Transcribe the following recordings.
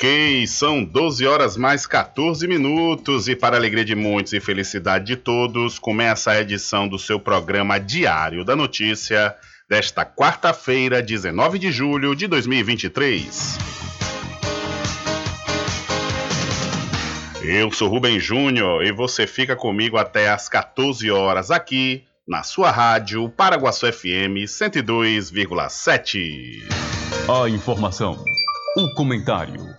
Ok, são 12 horas mais 14 minutos e para alegria de muitos e felicidade de todos, começa a edição do seu programa Diário da Notícia desta quarta-feira, 19 de julho de 2023. Eu sou Rubem Júnior e você fica comigo até às 14 horas aqui na sua rádio Paraguaçu FM 102,7. A informação, o comentário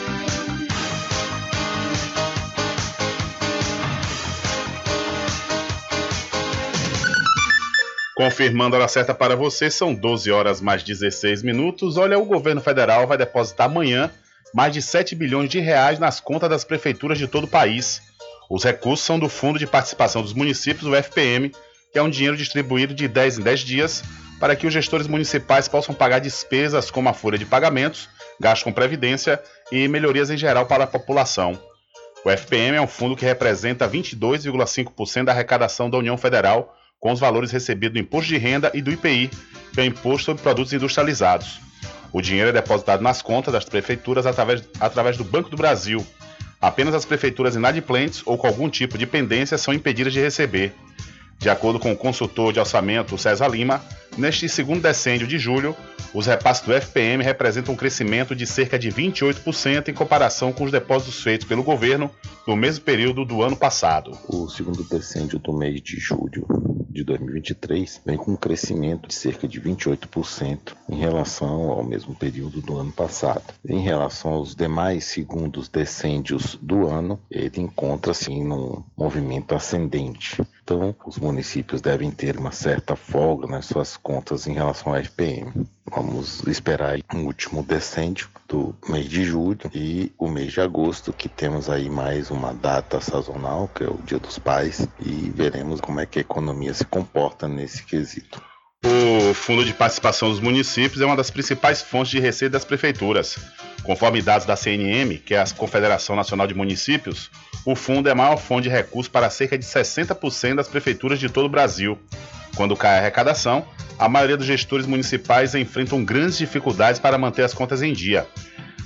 Confirmando a hora certa para você, são 12 horas mais 16 minutos. Olha, o governo federal vai depositar amanhã mais de 7 bilhões de reais nas contas das prefeituras de todo o país. Os recursos são do Fundo de Participação dos Municípios, o FPM, que é um dinheiro distribuído de 10 em 10 dias para que os gestores municipais possam pagar despesas como a folha de pagamentos, gastos com previdência e melhorias em geral para a população. O FPM é um fundo que representa 22,5% da arrecadação da União Federal, com os valores recebidos do Imposto de Renda e do IPI, que é o Imposto sobre Produtos Industrializados. O dinheiro é depositado nas contas das prefeituras através, através do Banco do Brasil. Apenas as prefeituras inadimplentes ou com algum tipo de pendência são impedidas de receber. De acordo com o consultor de orçamento César Lima, neste segundo decêndio de julho, os repasses do FPM representam um crescimento de cerca de 28% em comparação com os depósitos feitos pelo governo no mesmo período do ano passado. O segundo decêndio do mês de julho de 2023 vem com um crescimento de cerca de 28% em relação ao mesmo período do ano passado. Em relação aos demais segundos decêndios do ano, ele encontra-se em um movimento ascendente. Então, os municípios devem ter uma certa folga nas suas contas em relação ao FPM. Vamos esperar um último decêndio do mês de julho e o mês de agosto, que temos aí mais uma data sazonal, que é o Dia dos Pais, e veremos como é que a economia se comporta nesse quesito. O Fundo de Participação dos Municípios é uma das principais fontes de receita das prefeituras. Conforme dados da CNM, que é a Confederação Nacional de Municípios, o fundo é a maior fonte de recursos para cerca de 60% das prefeituras de todo o Brasil. Quando cai a arrecadação, a maioria dos gestores municipais enfrentam grandes dificuldades para manter as contas em dia.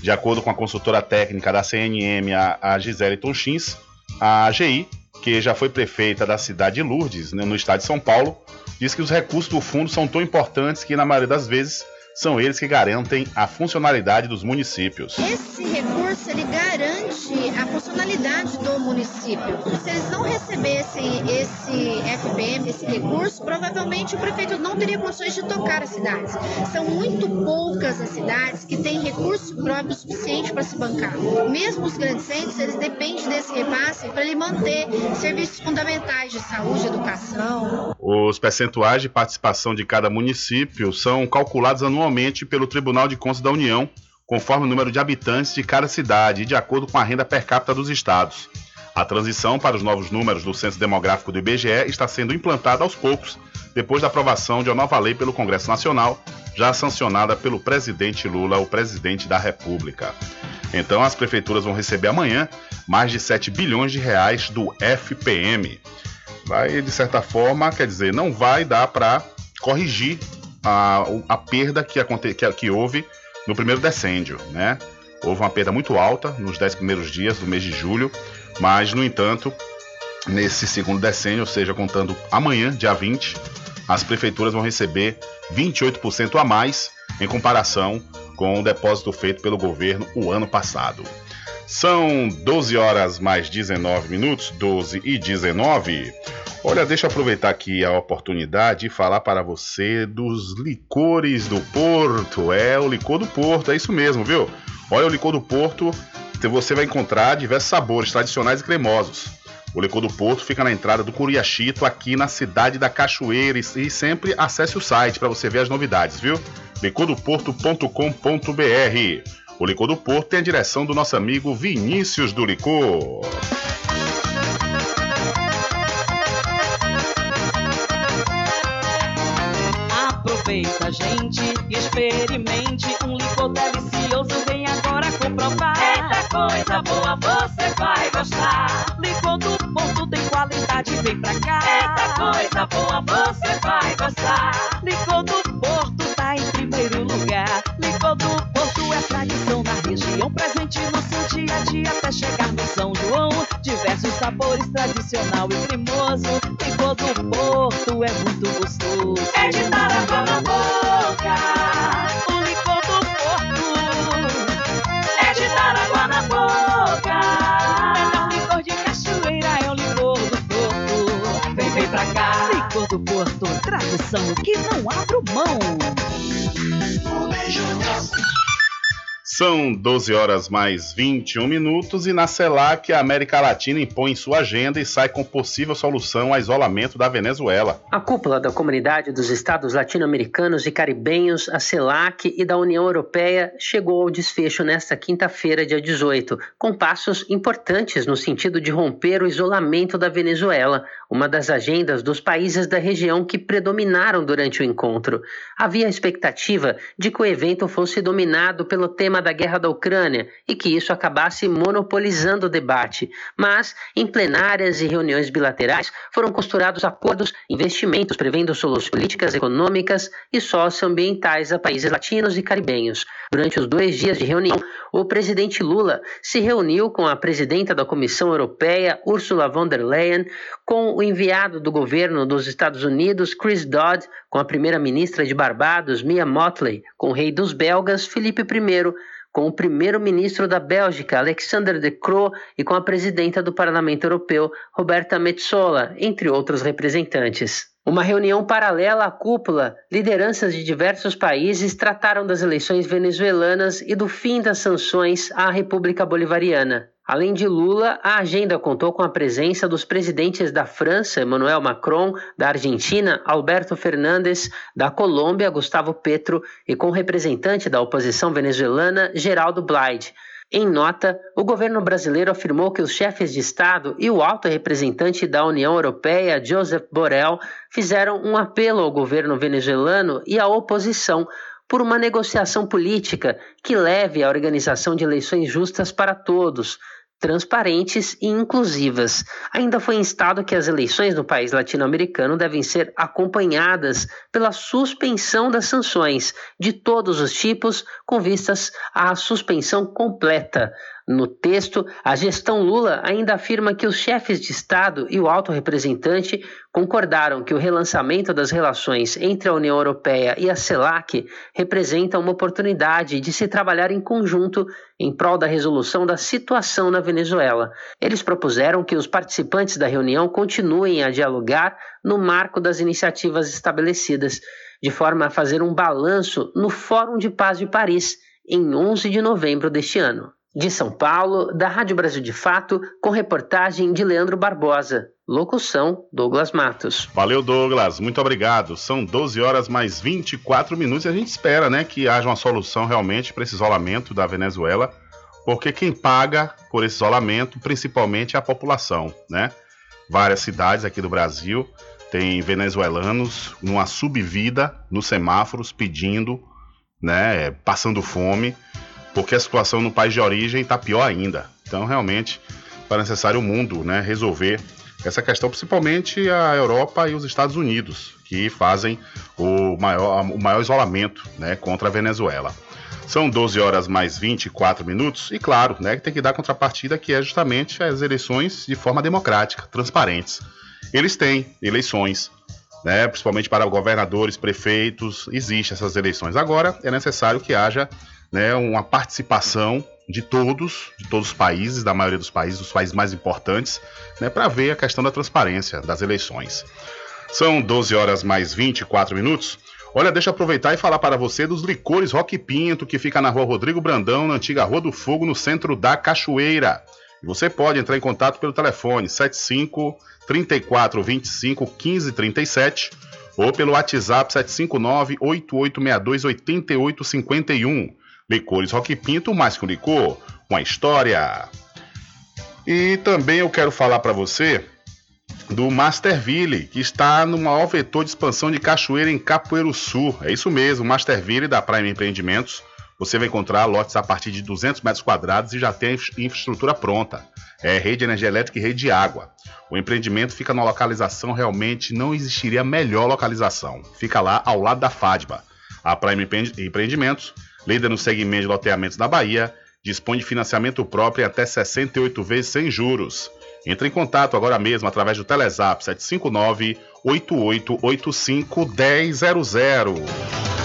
De acordo com a consultora técnica da CNM, a Gisele Tonchins, a AGI, que já foi prefeita da cidade de Lourdes, né, no estado de São Paulo, diz que os recursos do fundo são tão importantes que, na maioria das vezes, são eles que garantem a funcionalidade dos municípios. Esse recurso ele garante a funcionalidade do município. Se eles não recebessem esse FPM, esse recurso, provavelmente o prefeito não teria condições de tocar as cidades. São muito poucas as cidades que têm recurso próprio suficiente para se bancar. Mesmo os grandes centros, eles dependem desse repasse para ele manter serviços fundamentais de saúde, educação. Os percentuais de participação de cada município são calculados anualmente pelo Tribunal de Contas da União, conforme o número de habitantes de cada cidade e de acordo com a renda per capita dos estados. A transição para os novos números do Censo Demográfico do IBGE está sendo implantada aos poucos, depois da aprovação de uma nova lei pelo Congresso Nacional, já sancionada pelo presidente Lula, o presidente da República. Então, as prefeituras vão receber amanhã mais de 7 bilhões de reais do FPM. Vai, de certa forma, quer dizer, não vai dar para corrigir a, a perda que, aconte, que, que houve no primeiro decêndio, né? Houve uma perda muito alta nos 10 primeiros dias do mês de julho, mas, no entanto, nesse segundo decênio, ou seja, contando amanhã, dia 20, as prefeituras vão receber 28% a mais em comparação com o depósito feito pelo governo o ano passado. São 12 horas mais 19 minutos, 12 e 19. Olha, deixa eu aproveitar aqui a oportunidade e falar para você dos licores do Porto. É, o licor do Porto, é isso mesmo, viu? Olha, o licor do Porto, você vai encontrar diversos sabores tradicionais e cremosos. O licor do Porto fica na entrada do Curiachito, aqui na cidade da Cachoeira. E sempre acesse o site para você ver as novidades, viu? licordoporto.com.br. O Licor do Porto tem a direção do nosso amigo Vinícius do Licor. Aproveita, gente, experimente um licor delicioso. Vem agora comprovar. Coisa boa, você vai gostar. Licor do Porto tem qualidade, vem pra cá. Eita coisa boa, você vai gostar. Licor do Porto tá em primeiro lugar. Licor do Porto é tradição na região, presente no seu dia a dia até chegar no São João. Diversos sabores, tradicional e cremoso. Licor do Porto é muito tradição que não abro mão. São 12 horas mais 21 minutos e na CELAC a América Latina impõe sua agenda e sai com possível solução ao isolamento da Venezuela. A cúpula da Comunidade dos Estados Latino-Americanos e Caribenhos, a CELAC e da União Europeia chegou ao desfecho nesta quinta-feira, dia 18, com passos importantes no sentido de romper o isolamento da Venezuela, uma das agendas dos países da região que predominaram durante o encontro. Havia a expectativa de que o evento fosse dominado pelo tema da guerra da Ucrânia e que isso acabasse monopolizando o debate. Mas, em plenárias e reuniões bilaterais, foram costurados acordos, investimentos prevendo soluções políticas, econômicas e socioambientais a países latinos e caribenhos. Durante os dois dias de reunião, o presidente Lula se reuniu com a presidenta da Comissão Europeia, Ursula von der Leyen, com o enviado do governo dos Estados Unidos, Chris Dodd, com a primeira-ministra de Barbados, Mia Motley, com o rei dos belgas, Felipe I, com o primeiro-ministro da Bélgica, Alexander De Croo, e com a presidenta do Parlamento Europeu, Roberta Metsola, entre outros representantes. Uma reunião paralela à cúpula, lideranças de diversos países trataram das eleições venezuelanas e do fim das sanções à República Bolivariana. Além de Lula, a agenda contou com a presença dos presidentes da França, Emmanuel Macron, da Argentina, Alberto Fernandes, da Colômbia, Gustavo Petro, e com o representante da oposição venezuelana, Geraldo Blyde. Em nota, o governo brasileiro afirmou que os chefes de Estado e o alto representante da União Europeia, Joseph Borrell, fizeram um apelo ao governo venezuelano e à oposição por uma negociação política que leve à organização de eleições justas para todos, transparentes e inclusivas. Ainda foi instado que as eleições no país latino-americano devem ser acompanhadas pela suspensão das sanções de todos os tipos, com vistas à suspensão completa. No texto, a gestão Lula ainda afirma que os chefes de Estado e o alto representante concordaram que o relançamento das relações entre a União Europeia e a CELAC representa uma oportunidade de se trabalhar em conjunto em prol da resolução da situação na Venezuela. Eles propuseram que os participantes da reunião continuem a dialogar no marco das iniciativas estabelecidas, de forma a fazer um balanço no Fórum de Paz de Paris, em 11 de novembro deste ano. De São Paulo, da Rádio Brasil de Fato, com reportagem de Leandro Barbosa. Locução: Douglas Matos. Valeu, Douglas. Muito obrigado. São 12 horas mais 24 minutos e a gente espera, né, que haja uma solução realmente para esse isolamento da Venezuela, porque quem paga por esse isolamento, principalmente, é a população, né? Várias cidades aqui do Brasil têm venezuelanos numa subvida nos semáforos pedindo, né, passando fome porque a situação no país de origem está pior ainda. Então, realmente, é necessário o mundo né, resolver essa questão, principalmente a Europa e os Estados Unidos, que fazem o maior, o maior isolamento né, contra a Venezuela. São 12 horas mais 24 minutos, e claro, né, tem que dar contrapartida que é justamente as eleições de forma democrática, transparentes. Eles têm eleições, né, principalmente para governadores, prefeitos, existem essas eleições. Agora é necessário que haja né, uma participação de todos, de todos os países, da maioria dos países, dos países mais importantes, né, para ver a questão da transparência das eleições. São 12 horas mais 24 minutos. Olha, deixa eu aproveitar e falar para você dos licores Rock Pinto, que fica na rua Rodrigo Brandão, na antiga Rua do Fogo, no centro da Cachoeira. Você pode entrar em contato pelo telefone 75 34 25 15 37 ou pelo WhatsApp 759 8862 8851. Licores Rock Pinto, mais que um licor, uma história. E também eu quero falar para você do Masterville, que está no maior vetor de expansão de cachoeira em Capoeiro Sul. É isso mesmo, Masterville da Prime Empreendimentos. Você vai encontrar lotes a partir de 200 metros quadrados e já tem infraestrutura pronta. É rede de energia elétrica e rede de água. O empreendimento fica numa localização realmente não existiria melhor localização. Fica lá ao lado da FADBA. A Prime Empreendimentos, líder no segmento de loteamentos da Bahia, dispõe de financiamento próprio em até 68 vezes sem juros. Entre em contato agora mesmo através do Telezap 759 8885 1000.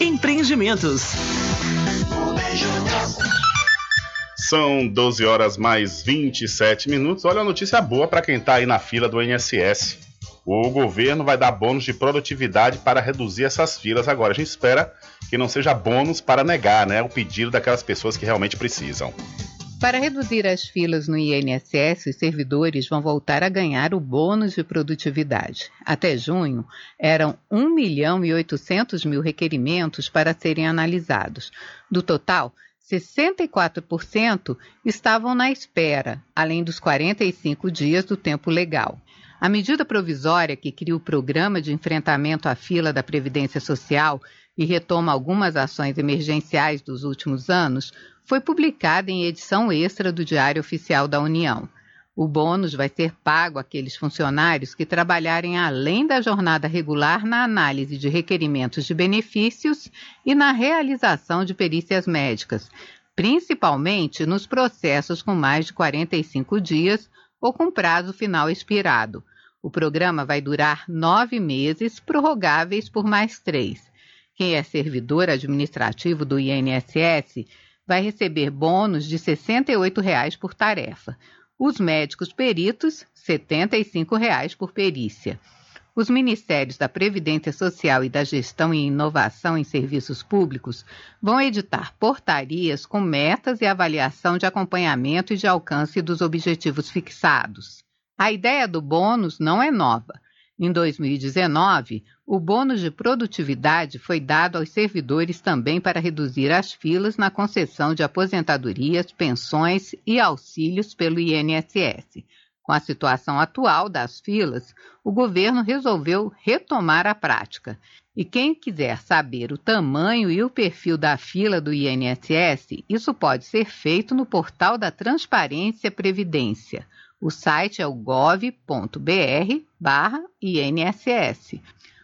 Empreendimentos. São 12 horas mais 27 minutos. Olha a notícia boa para quem está aí na fila do INSS. O governo vai dar bônus de produtividade para reduzir essas filas agora. A gente espera que não seja bônus para negar né, o pedido daquelas pessoas que realmente precisam. Para reduzir as filas no INSS, os servidores vão voltar a ganhar o bônus de produtividade. Até junho, eram 1 milhão e 800 mil requerimentos para serem analisados. Do total, 64% estavam na espera, além dos 45 dias do tempo legal. A medida provisória que cria o Programa de Enfrentamento à Fila da Previdência Social e retoma algumas ações emergenciais dos últimos anos foi publicada em edição extra do Diário Oficial da União. O bônus vai ser pago àqueles funcionários que trabalharem além da jornada regular na análise de requerimentos de benefícios e na realização de perícias médicas, principalmente nos processos com mais de 45 dias ou com prazo final expirado. O programa vai durar nove meses, prorrogáveis por mais três. Quem é servidor administrativo do INSS vai receber bônus de R$ 68,00 por tarefa. Os médicos peritos, R$ 75,00 por perícia. Os Ministérios da Previdência Social e da Gestão e Inovação em Serviços Públicos vão editar portarias com metas e avaliação de acompanhamento e de alcance dos objetivos fixados. A ideia do bônus não é nova. Em 2019, o bônus de produtividade foi dado aos servidores também para reduzir as filas na concessão de aposentadorias, pensões e auxílios pelo INSS. Com a situação atual das filas, o governo resolveu retomar a prática. E quem quiser saber o tamanho e o perfil da fila do INSS, isso pode ser feito no portal da Transparência Previdência. O site é o gov.br/inss.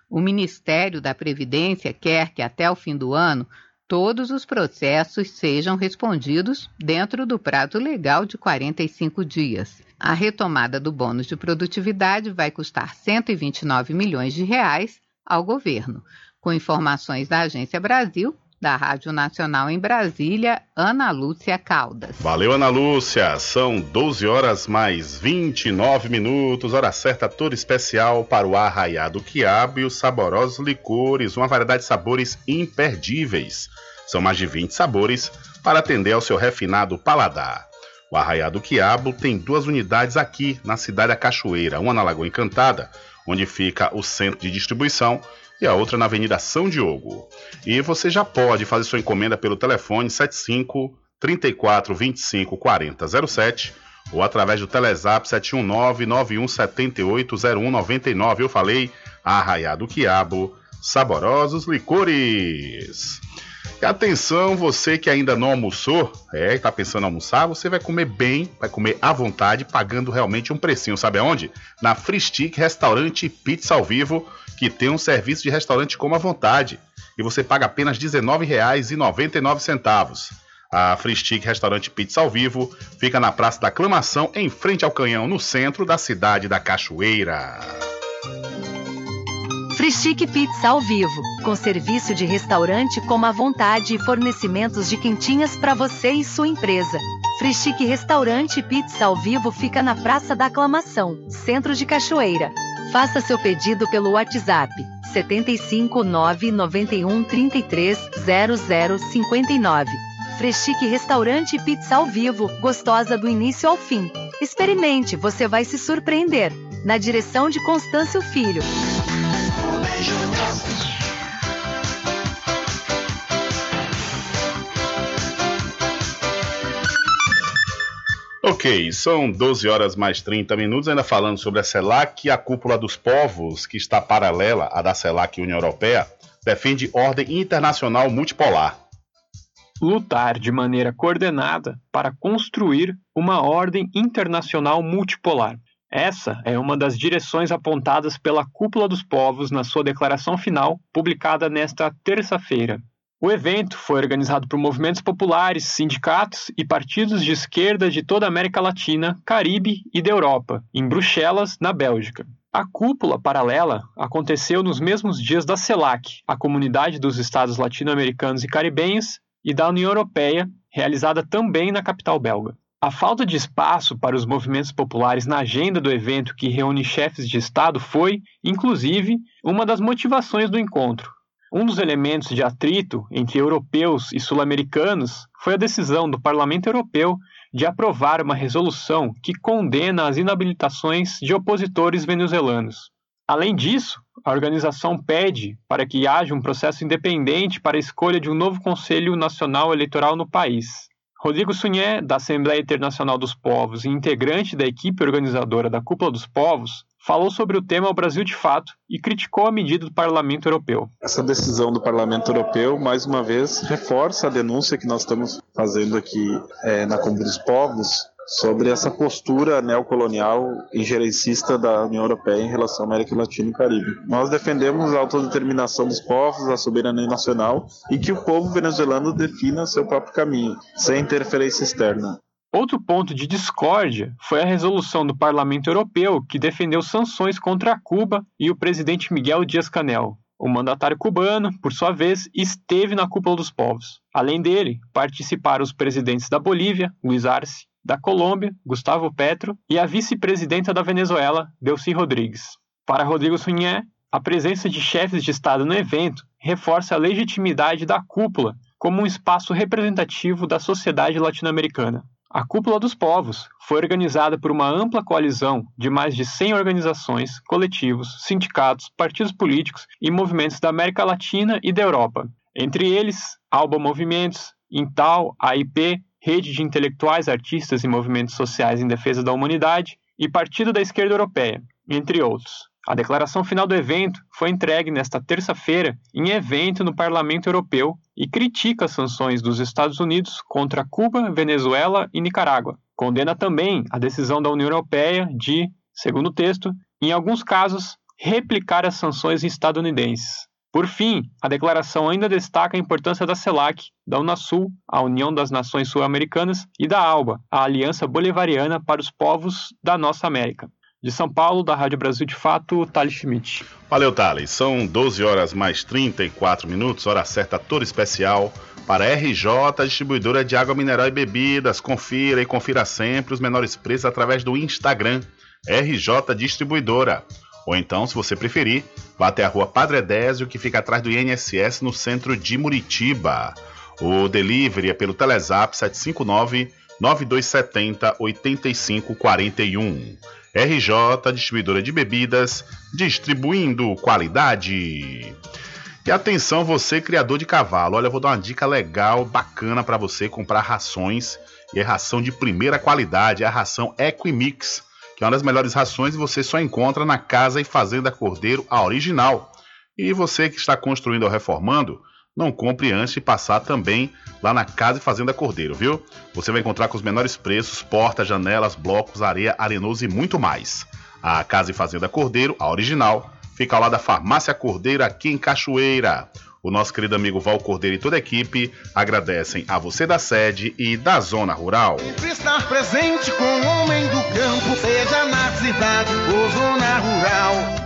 O Ministério da Previdência quer que até o fim do ano todos os processos sejam respondidos dentro do prazo legal de 45 dias. A retomada do bônus de produtividade vai custar 129 milhões de reais ao governo. Com informações da Agência Brasil, da Rádio Nacional em Brasília, Ana Lúcia Caldas. Valeu, Ana Lúcia. São 12 horas mais 29 minutos, hora certa toda especial para o arraiado quiabo e os saborosos licores, uma variedade de sabores imperdíveis. São mais de 20 sabores para atender ao seu refinado paladar. O Arraiado Quiabo tem duas unidades aqui na cidade da Cachoeira, uma na Lagoa Encantada, onde fica o centro de distribuição, e a outra na Avenida São Diogo. E você já pode fazer sua encomenda pelo telefone 75 34 25 40 07 ou através do Telezap 719 9178 0199. Eu falei Arraiado Quiabo, saborosos licores. E atenção, você que ainda não almoçou, é, está pensando em almoçar, você vai comer bem, vai comer à vontade, pagando realmente um precinho. Sabe aonde? Na Free Stick Restaurante Pizza ao Vivo, que tem um serviço de restaurante como à vontade. E você paga apenas R$ 19,99. A Free Restaurante Pizza ao Vivo fica na Praça da Aclamação, em frente ao Canhão, no centro da cidade da Cachoeira. Frischique Pizza ao vivo, com serviço de restaurante como a vontade e fornecimentos de quentinhas para você e sua empresa. Frischique Restaurante Pizza ao vivo fica na Praça da Aclamação, Centro de Cachoeira. Faça seu pedido pelo WhatsApp 75 991 33 0059. Freschique Restaurante Pizza ao vivo, gostosa do início ao fim. Experimente, você vai se surpreender. Na direção de Constâncio Filho. Ok, são 12 horas mais 30 minutos, ainda falando sobre a CELAC, a cúpula dos povos, que está paralela à da CELAC União Europeia, defende ordem internacional multipolar. Lutar de maneira coordenada para construir uma ordem internacional multipolar. Essa é uma das direções apontadas pela Cúpula dos Povos na sua declaração final, publicada nesta terça-feira. O evento foi organizado por movimentos populares, sindicatos e partidos de esquerda de toda a América Latina, Caribe e da Europa, em Bruxelas, na Bélgica. A cúpula paralela aconteceu nos mesmos dias da CELAC, a Comunidade dos Estados Latino-Americanos e Caribenhos, e da União Europeia, realizada também na capital belga. A falta de espaço para os movimentos populares na agenda do evento que reúne chefes de Estado foi, inclusive, uma das motivações do encontro. Um dos elementos de atrito entre europeus e sul-americanos foi a decisão do Parlamento Europeu de aprovar uma resolução que condena as inabilitações de opositores venezuelanos. Além disso, a organização pede para que haja um processo independente para a escolha de um novo Conselho Nacional Eleitoral no país. Rodrigo Sunhé, da Assembleia Internacional dos Povos e integrante da equipe organizadora da Cúpula dos Povos, falou sobre o tema ao Brasil de Fato e criticou a medida do Parlamento Europeu. Essa decisão do Parlamento Europeu, mais uma vez, reforça a denúncia que nós estamos fazendo aqui é, na Cúpula dos Povos sobre essa postura neocolonial e gerencista da União Europeia em relação à América Latina e Caribe. Nós defendemos a autodeterminação dos povos, a soberania nacional e que o povo venezuelano defina seu próprio caminho, sem interferência externa. Outro ponto de discórdia foi a resolução do Parlamento Europeu que defendeu sanções contra Cuba e o presidente Miguel Dias-Canel. O mandatário cubano, por sua vez, esteve na cúpula dos povos. Além dele, participaram os presidentes da Bolívia, Luiz Arce, da Colômbia, Gustavo Petro, e a vice-presidenta da Venezuela, Delcy Rodrigues. Para Rodrigo Sunhé, a presença de chefes de Estado no evento reforça a legitimidade da cúpula como um espaço representativo da sociedade latino-americana. A Cúpula dos Povos foi organizada por uma ampla coalizão de mais de 100 organizações, coletivos, sindicatos, partidos políticos e movimentos da América Latina e da Europa. Entre eles, Alba Movimentos, Intal, AIP, Rede de Intelectuais, Artistas e Movimentos Sociais em Defesa da Humanidade e Partido da Esquerda Europeia, entre outros. A declaração final do evento foi entregue nesta terça-feira em evento no Parlamento Europeu e critica as sanções dos Estados Unidos contra Cuba, Venezuela e Nicarágua. Condena também a decisão da União Europeia de, segundo o texto, em alguns casos, replicar as sanções estadunidenses. Por fim, a declaração ainda destaca a importância da CELAC, da Unasul, a União das Nações Sul-Americanas, e da ALBA, a Aliança Bolivariana para os Povos da Nossa América. De São Paulo, da Rádio Brasil de Fato, Thales Schmidt. Valeu, Thales. São 12 horas mais 34 minutos, hora certa toda especial para RJ, distribuidora de água mineral e bebidas. Confira e confira sempre os menores preços através do Instagram, RJ Distribuidora. Ou então, se você preferir, vá até a rua Padre Désio, que fica atrás do INSS, no centro de Muritiba. O delivery é pelo Telezap 759 9270 8541. RJ, distribuidora de bebidas, distribuindo qualidade. E atenção, você criador de cavalo. Olha, eu vou dar uma dica legal, bacana para você comprar rações. E é ração de primeira qualidade, é a ração Equimix que é uma das melhores rações e você só encontra na Casa e Fazenda Cordeiro, a original. E você que está construindo ou reformando, não compre antes de passar também lá na Casa e Fazenda Cordeiro, viu? Você vai encontrar com os menores preços, portas, janelas, blocos, areia, arenoso e muito mais. A Casa e Fazenda Cordeiro, a original, fica ao lado da Farmácia Cordeiro aqui em Cachoeira. o nosso querido amigo Val Cordeiro e toda a equipe agradecem a você da sede e da zona rural. Sempre estar presente com o homem do campo, seja na cidade ou zona rural.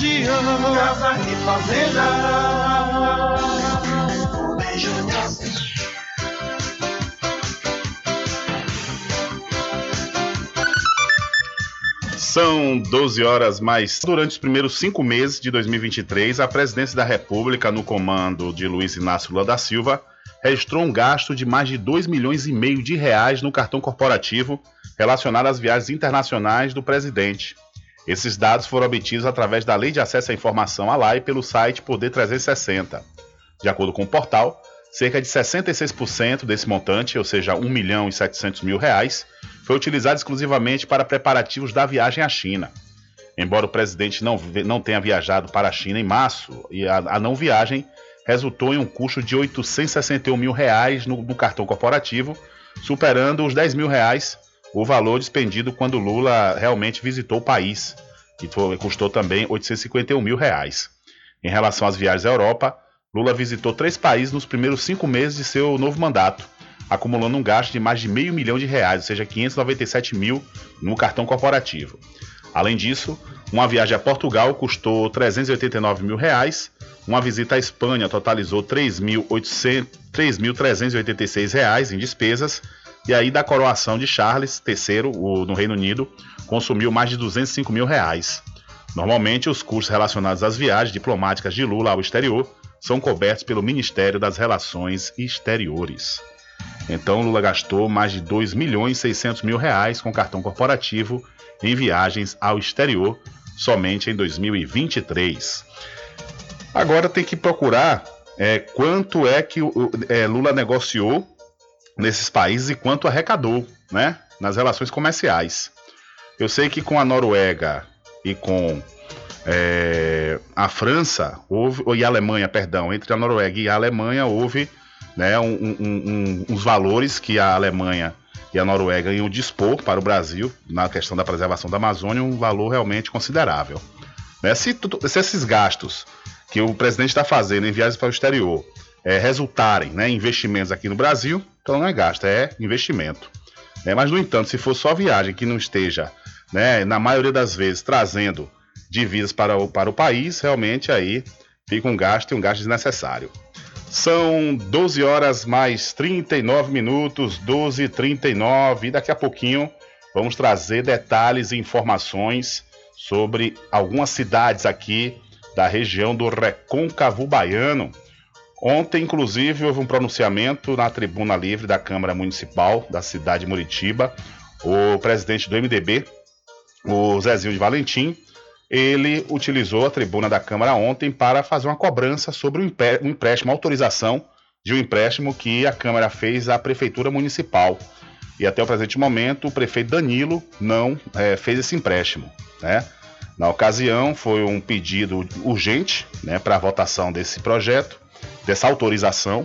Casa e fazenda. São 12 horas mais. Durante os primeiros cinco meses de 2023, a presidência da República, no comando de Luiz Inácio Lula da Silva, registrou um gasto de mais de 2 milhões e meio de reais no cartão corporativo relacionado às viagens internacionais do presidente. Esses dados foram obtidos através da Lei de Acesso à Informação, a LAI, pelo site Poder 360. De acordo com o portal, cerca de 66% desse montante, ou seja, 1 milhão e 700 mil reais, foi utilizado exclusivamente para preparativos da viagem à China. Embora o presidente não, não tenha viajado para a China em março, a, a não viagem resultou em um custo de 861 mil reais no, no cartão corporativo, superando os 10 mil reais o valor despendido quando Lula realmente visitou o país, que custou também 851 mil reais. Em relação às viagens à Europa, Lula visitou três países nos primeiros cinco meses de seu novo mandato, acumulando um gasto de mais de meio milhão de reais, ou seja, 597 mil no cartão corporativo. Além disso, uma viagem a Portugal custou 389 mil reais, uma visita à Espanha totalizou 3.386 reais em despesas, e aí da coroação de Charles III o, no Reino Unido consumiu mais de 205 mil reais. Normalmente, os custos relacionados às viagens diplomáticas de Lula ao exterior são cobertos pelo Ministério das Relações Exteriores. Então, Lula gastou mais de 2 milhões e 600 mil reais com cartão corporativo em viagens ao exterior somente em 2023. Agora tem que procurar é, quanto é que é, Lula negociou nesses países e quanto arrecadou né, nas relações comerciais. Eu sei que com a Noruega e com é, a França houve, e a Alemanha, perdão, entre a Noruega e a Alemanha houve né, um, um, um, uns valores que a Alemanha e a Noruega iam dispor para o Brasil na questão da preservação da Amazônia, um valor realmente considerável. Né, se, se, esses gastos que o presidente está fazendo em viagens para o exterior é, resultarem né, investimentos aqui no Brasil, então não é gasto, é investimento. É, mas, no entanto, se for só viagem que não esteja, né, na maioria das vezes, trazendo divisas para o, para o país, realmente aí fica um gasto e um gasto desnecessário. São 12 horas mais 39 minutos, 12 e 39 e daqui a pouquinho vamos trazer detalhes e informações sobre algumas cidades aqui da região do Recôncavo Baiano. Ontem, inclusive, houve um pronunciamento na tribuna livre da Câmara Municipal da cidade de Muritiba. O presidente do MDB, o Zezinho de Valentim, ele utilizou a tribuna da Câmara ontem para fazer uma cobrança sobre um empréstimo, autorização de um empréstimo que a Câmara fez à Prefeitura Municipal. E até o presente momento, o prefeito Danilo não é, fez esse empréstimo. Né? Na ocasião, foi um pedido urgente né, para a votação desse projeto, dessa autorização,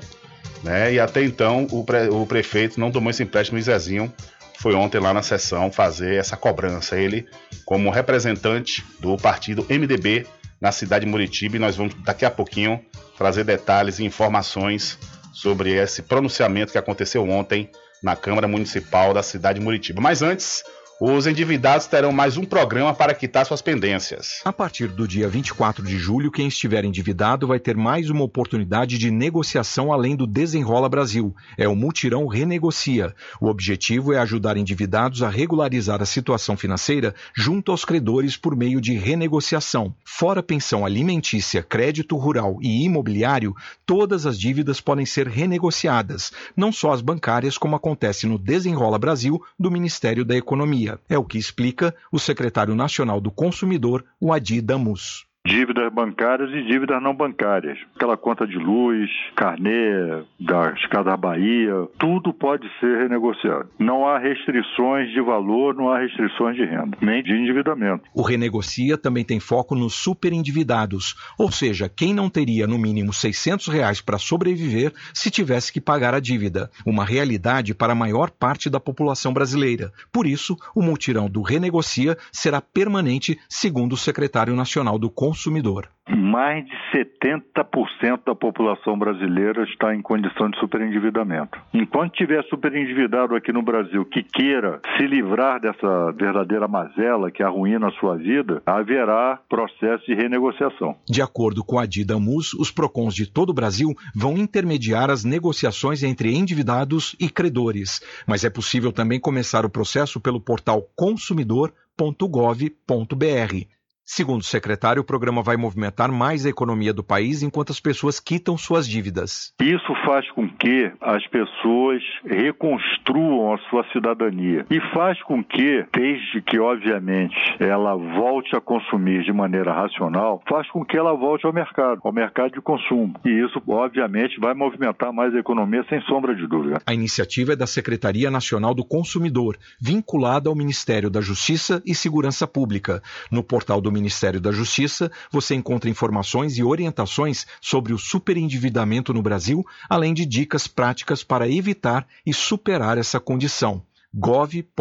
né? e até então o, pre, o prefeito não tomou esse empréstimo e Zezinho foi ontem lá na sessão fazer essa cobrança. Ele, como representante do partido MDB na cidade de Muritiba, e nós vamos daqui a pouquinho trazer detalhes e informações sobre esse pronunciamento que aconteceu ontem na Câmara Municipal da cidade de Muritiba. Mas antes, os endividados terão mais um programa para quitar suas pendências. A partir do dia 24 de julho, quem estiver endividado vai ter mais uma oportunidade de negociação além do Desenrola Brasil. É o Multirão Renegocia. O objetivo é ajudar endividados a regularizar a situação financeira junto aos credores por meio de renegociação. Fora pensão alimentícia, crédito rural e imobiliário, todas as dívidas podem ser renegociadas, não só as bancárias, como acontece no Desenrola Brasil do Ministério da Economia. É o que explica o secretário nacional do consumidor, o Adi Damus. Dívidas bancárias e dívidas não bancárias. Aquela conta de luz, carnê da Escada Bahia, tudo pode ser renegociado. Não há restrições de valor, não há restrições de renda, nem de endividamento. O Renegocia também tem foco nos superendividados, ou seja, quem não teria no mínimo 600 reais para sobreviver se tivesse que pagar a dívida, uma realidade para a maior parte da população brasileira. Por isso, o multirão do Renegocia será permanente, segundo o secretário nacional do Consumidor. Mais de 70% da população brasileira está em condição de superendividamento. Enquanto tiver superendividado aqui no Brasil que queira se livrar dessa verdadeira mazela que arruína a sua vida, haverá processo de renegociação. De acordo com a Didamus, os PROCONs de todo o Brasil vão intermediar as negociações entre endividados e credores, mas é possível também começar o processo pelo portal consumidor.gov.br. Segundo o secretário, o programa vai movimentar mais a economia do país enquanto as pessoas quitam suas dívidas. Isso faz com que as pessoas reconstruam a sua cidadania e faz com que, desde que, obviamente, ela volte a consumir de maneira racional, faz com que ela volte ao mercado, ao mercado de consumo. E isso, obviamente, vai movimentar mais a economia, sem sombra de dúvida. A iniciativa é da Secretaria Nacional do Consumidor, vinculada ao Ministério da Justiça e Segurança Pública. No portal do Ministério da Justiça, você encontra informações e orientações sobre o superendividamento no Brasil, além de dicas práticas para evitar e superar essa condição. gov.br/mj.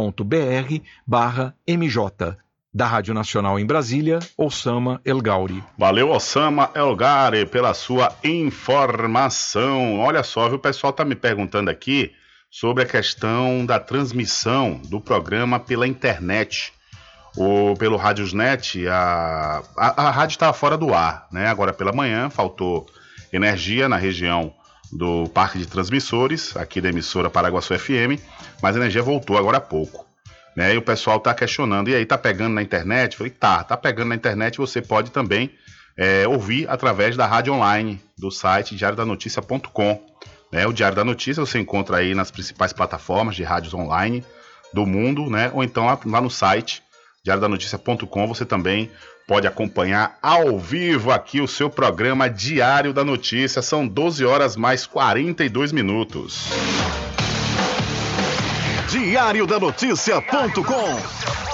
Da Rádio Nacional em Brasília, Osama Elgauri. Valeu, Osama Elgari, pela sua informação. Olha só, viu, o pessoal está me perguntando aqui sobre a questão da transmissão do programa pela internet ou pelo Radiosnet, a, a, a rádio estava fora do ar, né? Agora pela manhã faltou energia na região do parque de transmissores, aqui da emissora Paraguaçu FM, mas a energia voltou agora há pouco. Né? E o pessoal está questionando, e aí tá pegando na internet? falei, tá, tá pegando na internet, você pode também é, ouvir através da rádio online do site diariodanoticia.com. Né? O Diário da Notícia você encontra aí nas principais plataformas de rádios online do mundo, né? Ou então lá no site diariodanoticia.com você também pode acompanhar ao vivo aqui o seu programa Diário da Notícia. São 12 horas mais 42 minutos. Diário da Notícia.com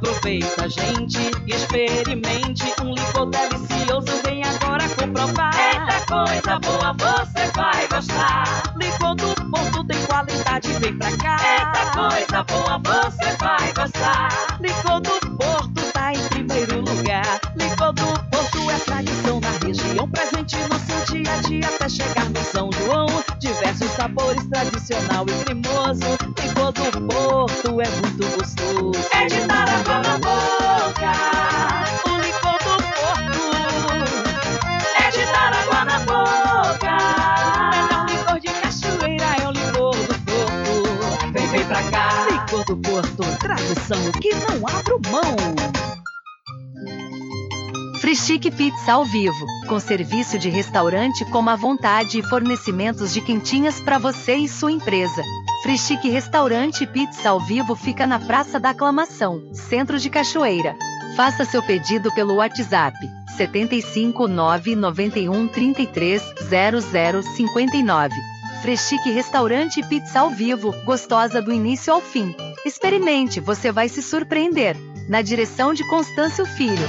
Aproveita, gente, experimente um licor delicioso. Vem agora comprovar. Eita coisa boa, você vai gostar. Licor do Porto tem qualidade, vem pra cá. Eita coisa boa, você vai gostar. Licor do Porto tá em primeiro lugar. Licor do Porto é tradição na região, presente no seu dia a dia até chegar no São João. Diversos sabores, tradicional e cremoso. Licor do Porto é muito gostoso. É de dar água na boca. O licor do Porto é de dar água na boca. Melhor licor de cachoeira é o licor do Porto. Vem, vem pra cá. Licor do Porto, tradição que não abro mão. Frischique Pizza ao vivo, com serviço de restaurante como à vontade e fornecimentos de quentinhas para você e sua empresa. Frischique Restaurante Pizza ao vivo fica na Praça da Aclamação, Centro de Cachoeira. Faça seu pedido pelo WhatsApp 75 991 33 0059. Freschique Restaurante Pizza ao vivo, gostosa do início ao fim. Experimente, você vai se surpreender. Na direção de Constâncio Filho.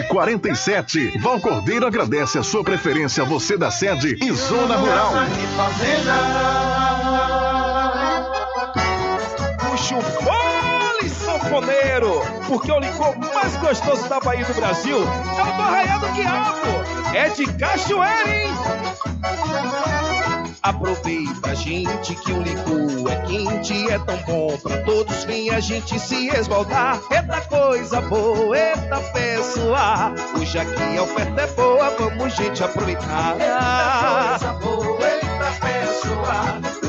1147. Val Cordeiro agradece a sua preferência, você da sede e zona rural. Puxa o fole, sanfoneiro, porque o licor mais gostoso da Bahia do Brasil é o do Arraial do Quiabo. É de cachoeira, hein? Aproveita, gente, que o licor é quente, é tão bom pra todos. Vem a gente se esbaldar. Eita coisa boa, eita pessoa. Hoje aqui a oferta é boa, vamos, gente, aproveitar. Eita coisa boa, eita pessoa.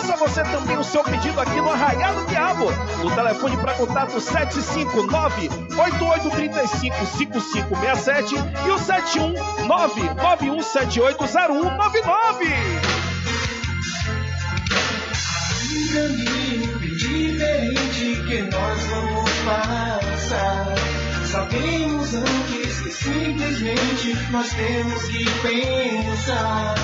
Faça você também o seu pedido aqui no Arraial do Diabo. O telefone para contato 759-8835-5567 e o 719-9178-0199. Um caminho diferente que nós vamos passar. Sabemos antes que simplesmente nós temos que pensar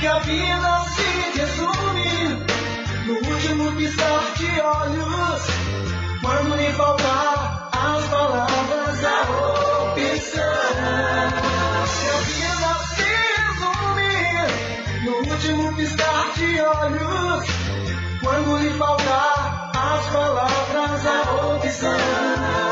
que a vida se resume no último piscar de olhos. Quando lhe faltar as palavras, a opção. Que a se resume no último piscar de olhos. Quando lhe faltar as palavras, a opção.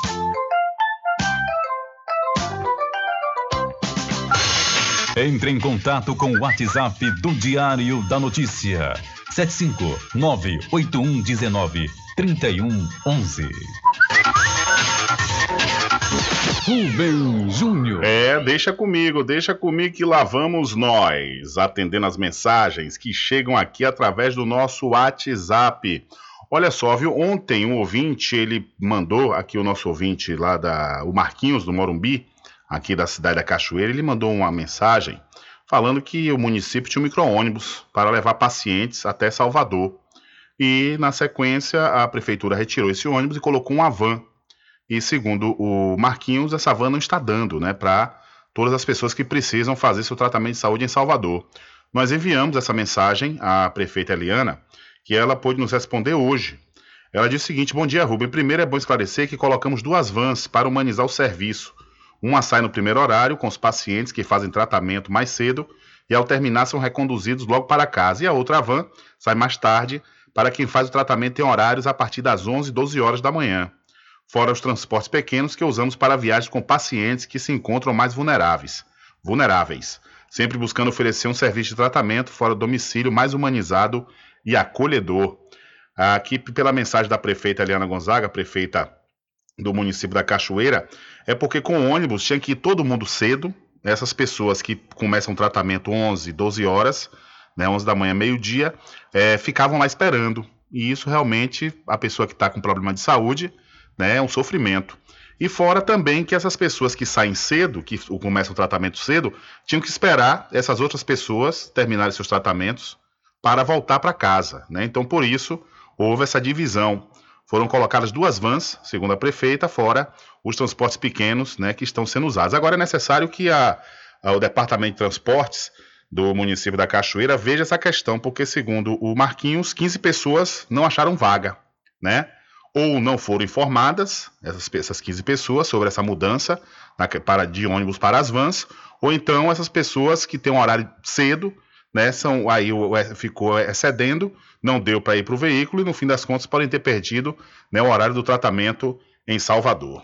Entre em contato com o WhatsApp do Diário da Notícia. 759-8119-3111. Rubem Júnior. É, deixa comigo, deixa comigo que lá vamos nós, atendendo as mensagens que chegam aqui através do nosso WhatsApp. Olha só, viu? Ontem um ouvinte, ele mandou aqui o nosso ouvinte lá da. O Marquinhos do Morumbi, aqui da cidade da Cachoeira, ele mandou uma mensagem falando que o município tinha um micro-ônibus para levar pacientes até Salvador. E, na sequência, a prefeitura retirou esse ônibus e colocou uma van. E, segundo o Marquinhos, essa van não está dando né, para todas as pessoas que precisam fazer seu tratamento de saúde em Salvador. Nós enviamos essa mensagem à prefeita Eliana, que ela pôde nos responder hoje. Ela disse o seguinte: Bom dia, Rubem. Primeiro é bom esclarecer que colocamos duas vans para humanizar o serviço. Uma sai no primeiro horário, com os pacientes que fazem tratamento mais cedo e, ao terminar, são reconduzidos logo para casa. E a outra van sai mais tarde, para quem faz o tratamento em horários a partir das 11 e 12 horas da manhã. Fora os transportes pequenos que usamos para viagens com pacientes que se encontram mais vulneráveis. Vulneráveis. Sempre buscando oferecer um serviço de tratamento fora do domicílio mais humanizado e acolhedor. Aqui, pela mensagem da prefeita Eliana Gonzaga, prefeita do município da Cachoeira, é porque com ônibus tinha que ir todo mundo cedo. Essas pessoas que começam o tratamento 11, 12 horas, né, 11 da manhã, meio-dia, é, ficavam lá esperando. E isso realmente, a pessoa que está com problema de saúde, né, é um sofrimento. E fora também que essas pessoas que saem cedo, que começam o tratamento cedo, tinham que esperar essas outras pessoas terminarem seus tratamentos para voltar para casa. Né? Então, por isso, houve essa divisão. Foram colocadas duas vans, segundo a prefeita, fora os transportes pequenos né, que estão sendo usados. Agora é necessário que a, a, o Departamento de Transportes do município da Cachoeira, veja essa questão, porque segundo o Marquinhos, 15 pessoas não acharam vaga, né? Ou não foram informadas, essas, essas 15 pessoas, sobre essa mudança na, para, de ônibus para as vans, ou então essas pessoas que têm um horário cedo, né? São, aí o, ficou excedendo, não deu para ir para o veículo e no fim das contas podem ter perdido né, o horário do tratamento em Salvador.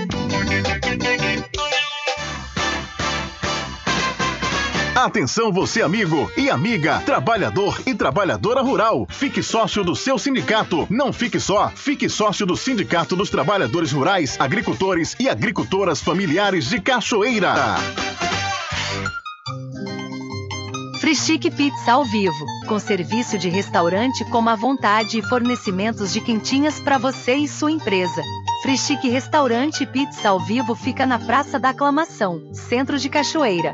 Atenção você amigo e amiga, trabalhador e trabalhadora rural. Fique sócio do seu sindicato. Não fique só, fique sócio do Sindicato dos Trabalhadores Rurais, Agricultores e Agricultoras Familiares de Cachoeira. Frischique Pizza ao vivo, com serviço de restaurante como à vontade e fornecimentos de quentinhas para você e sua empresa. Frischique Restaurante Pizza ao vivo fica na Praça da Aclamação, Centro de Cachoeira.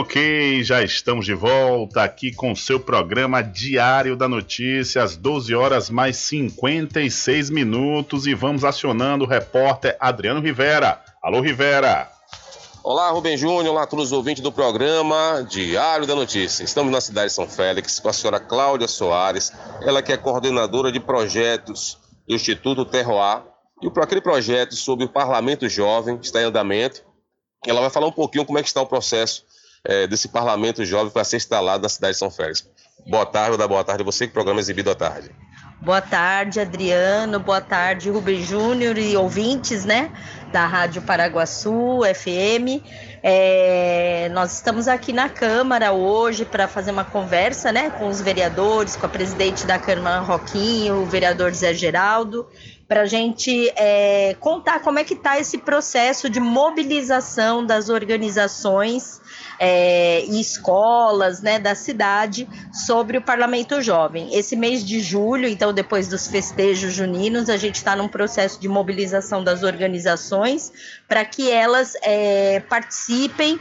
Ok, já estamos de volta aqui com seu programa Diário da Notícia, às 12 horas mais 56 minutos e vamos acionando o repórter Adriano Rivera. Alô, Rivera. Olá, Rubem Júnior, olá a todos os ouvintes do programa Diário da Notícia. Estamos na cidade de São Félix com a senhora Cláudia Soares, ela que é coordenadora de projetos do Instituto Terroir, e aquele projeto sobre o Parlamento Jovem está em andamento. Ela vai falar um pouquinho como é que está o processo é, desse Parlamento Jovem para ser instalado na cidade de São Félix. Boa tarde, da boa tarde você que programa exibido à tarde. Boa tarde, Adriano. Boa tarde, Rubem Júnior e ouvintes, né? Da Rádio Paraguaçu FM. É, nós estamos aqui na Câmara hoje para fazer uma conversa, né? Com os vereadores, com a presidente da Câmara Roquinho, o vereador Zé Geraldo, para a gente é, contar como é que está esse processo de mobilização das organizações é, e escolas né, da cidade sobre o Parlamento Jovem. Esse mês de julho, então, depois dos festejos juninos, a gente está num processo de mobilização das organizações para que elas é, participem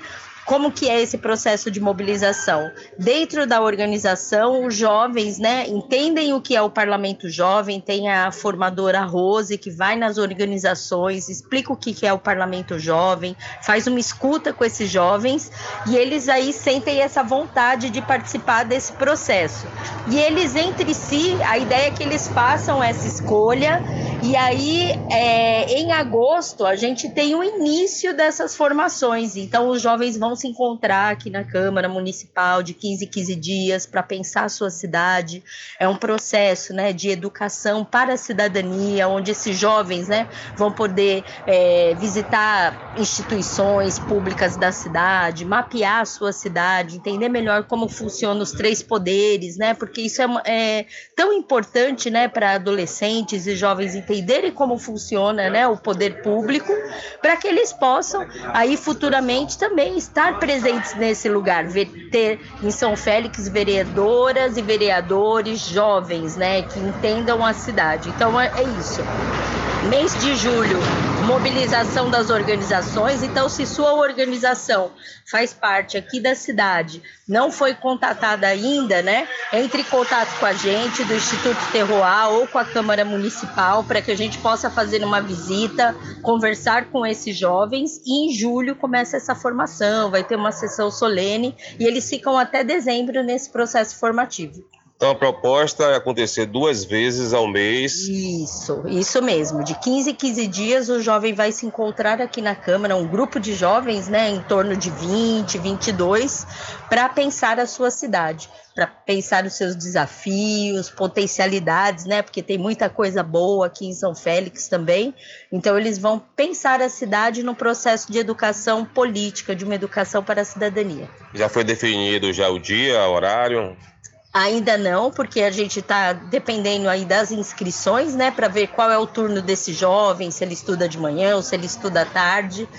como que é esse processo de mobilização? Dentro da organização, os jovens, né, entendem o que é o Parlamento Jovem, tem a formadora Rose que vai nas organizações, explica o que é o Parlamento Jovem, faz uma escuta com esses jovens e eles aí sentem essa vontade de participar desse processo. E eles entre si, a ideia é que eles façam essa escolha e aí é, em agosto a gente tem o início dessas formações, então os jovens vão se encontrar aqui na Câmara Municipal de 15 em 15 dias para pensar a sua cidade. É um processo né, de educação para a cidadania, onde esses jovens né, vão poder é, visitar instituições públicas da cidade, mapear a sua cidade, entender melhor como funcionam os três poderes, né, porque isso é, é tão importante né, para adolescentes e jovens entenderem como funciona né, o poder público, para que eles possam aí futuramente também estar estar presentes nesse lugar, ter em São Félix vereadoras e vereadores jovens, né, que entendam a cidade. Então é, é isso. Mês de julho, mobilização das organizações. Então, se sua organização faz parte aqui da cidade, não foi contatada ainda, né? Entre em contato com a gente do Instituto Terroir ou com a Câmara Municipal para que a gente possa fazer uma visita, conversar com esses jovens e em julho começa essa formação, vai ter uma sessão solene e eles ficam até dezembro nesse processo formativo. Então a proposta é acontecer duas vezes ao mês. Isso, isso mesmo. De 15 em 15 dias o jovem vai se encontrar aqui na Câmara, um grupo de jovens, né, em torno de 20, 22, para pensar a sua cidade, para pensar os seus desafios, potencialidades, né, porque tem muita coisa boa aqui em São Félix também. Então eles vão pensar a cidade no processo de educação política, de uma educação para a cidadania. Já foi definido já o dia, o horário? Ainda não, porque a gente está dependendo aí das inscrições, né, para ver qual é o turno desse jovem, se ele estuda de manhã ou se ele estuda à tarde.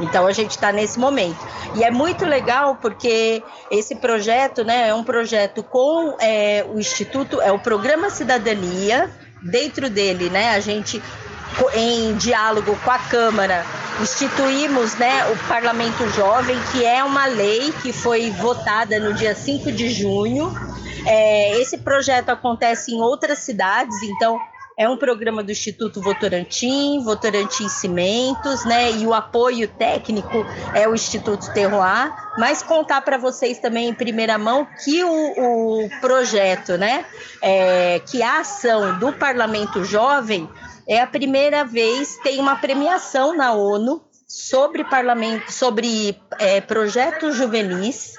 Então a gente está nesse momento. E é muito legal porque esse projeto, né, é um projeto com é, o Instituto, é o Programa Cidadania. Dentro dele, né, a gente em diálogo com a Câmara instituímos né, o Parlamento Jovem, que é uma lei que foi votada no dia 5 de junho. É, esse projeto acontece em outras cidades, então é um programa do Instituto Votorantim, Votorantim Cimentos, né? E o apoio técnico é o Instituto Terroir. Mas contar para vocês também em primeira mão que o, o projeto, né? É, que a ação do Parlamento Jovem é a primeira vez tem uma premiação na ONU sobre parlamento, sobre é, projetos juvenis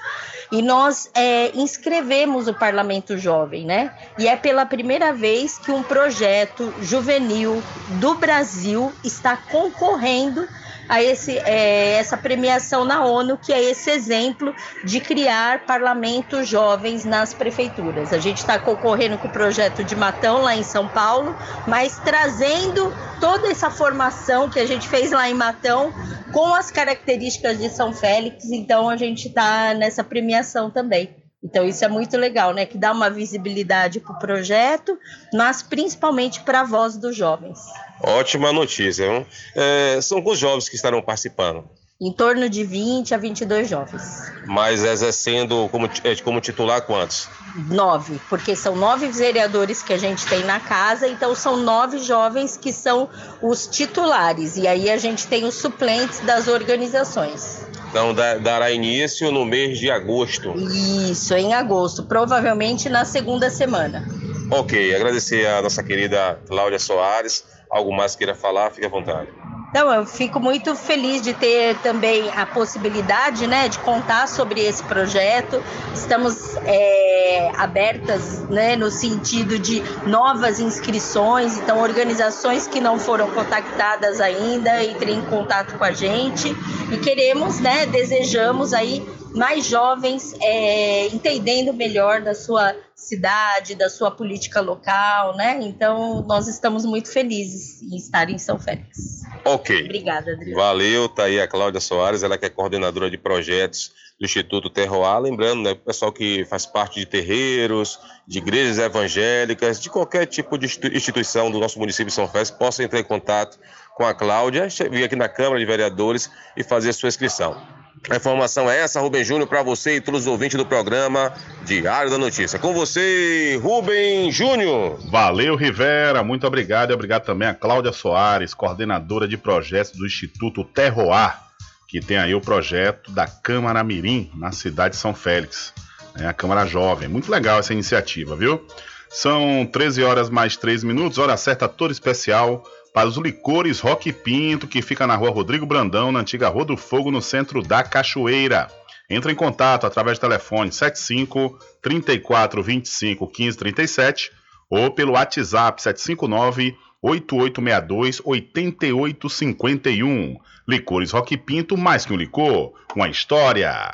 e nós é, inscrevemos o Parlamento Jovem, né? E é pela primeira vez que um projeto juvenil do Brasil está concorrendo a esse, é, essa premiação na ONU, que é esse exemplo de criar parlamentos jovens nas prefeituras. A gente está concorrendo com o projeto de Matão, lá em São Paulo, mas trazendo toda essa formação que a gente fez lá em Matão com as características de São Félix, então a gente está nessa premiação também. Então isso é muito legal, né? Que dá uma visibilidade para o projeto, mas principalmente para a voz dos jovens. Ótima notícia. Viu? É, são os jovens que estarão participando? Em torno de 20 a 22 jovens. Mas exercendo como, é, como titular quantos? Nove, porque são nove vereadores que a gente tem na casa, então são nove jovens que são os titulares. E aí a gente tem os suplentes das organizações. Então dará início no mês de agosto. Isso, em agosto, provavelmente na segunda semana. Ok, agradecer a nossa querida Cláudia Soares. Algo mais queira falar, fique à vontade. Então, eu fico muito feliz de ter também a possibilidade né, de contar sobre esse projeto. Estamos é, abertas né, no sentido de novas inscrições, então organizações que não foram contactadas ainda entrem em contato com a gente e queremos, né, desejamos aí mais jovens é, entendendo melhor da sua cidade, da sua política local, né? Então, nós estamos muito felizes em estar em São Félix. Ok. Obrigada, Adriano. Valeu, tá aí a Cláudia Soares, ela que é coordenadora de projetos do Instituto Terroir. Lembrando, né, pessoal que faz parte de terreiros, de igrejas evangélicas, de qualquer tipo de instituição do nosso município de São Félix, possa entrar em contato com a Cláudia, vir aqui na Câmara de Vereadores e fazer a sua inscrição. A informação é essa, Rubem Júnior, para você e todos os ouvintes do programa Diário da Notícia. Com você, Rubem Júnior. Valeu, Rivera. Muito obrigado. E obrigado também a Cláudia Soares, coordenadora de projetos do Instituto Terroir, que tem aí o projeto da Câmara Mirim, na cidade de São Félix. É a Câmara Jovem. Muito legal essa iniciativa, viu? São 13 horas mais 3 minutos, hora certa toda especial para os licores Rock Pinto, que fica na rua Rodrigo Brandão, na antiga Rua do Fogo, no centro da Cachoeira. Entre em contato através do telefone 75 34 25 15 37 ou pelo WhatsApp 759 8862 8851. Licores Rock Pinto, mais que um licor, uma história.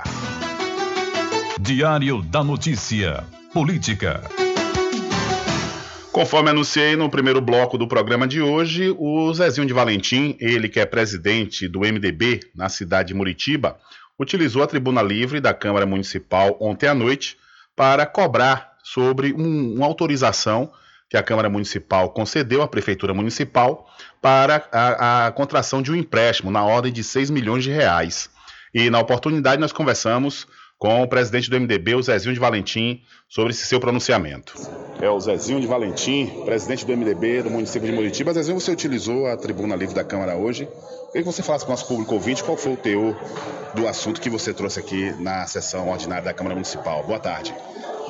Diário da Notícia. Política. Conforme anunciei no primeiro bloco do programa de hoje, o Zezinho de Valentim, ele que é presidente do MDB na cidade de Muritiba, utilizou a tribuna livre da Câmara Municipal ontem à noite para cobrar sobre um, uma autorização que a Câmara Municipal concedeu à Prefeitura Municipal para a, a contração de um empréstimo na ordem de 6 milhões de reais. E na oportunidade nós conversamos com o presidente do MDB, o Zezinho de Valentim, sobre esse seu pronunciamento. É o Zezinho de Valentim, presidente do MDB do município de Muritiba. Zezinho, você utilizou a tribuna livre da Câmara hoje. Queria que você falasse para o nosso público ouvinte qual foi o teor do assunto que você trouxe aqui na sessão ordinária da Câmara Municipal. Boa tarde.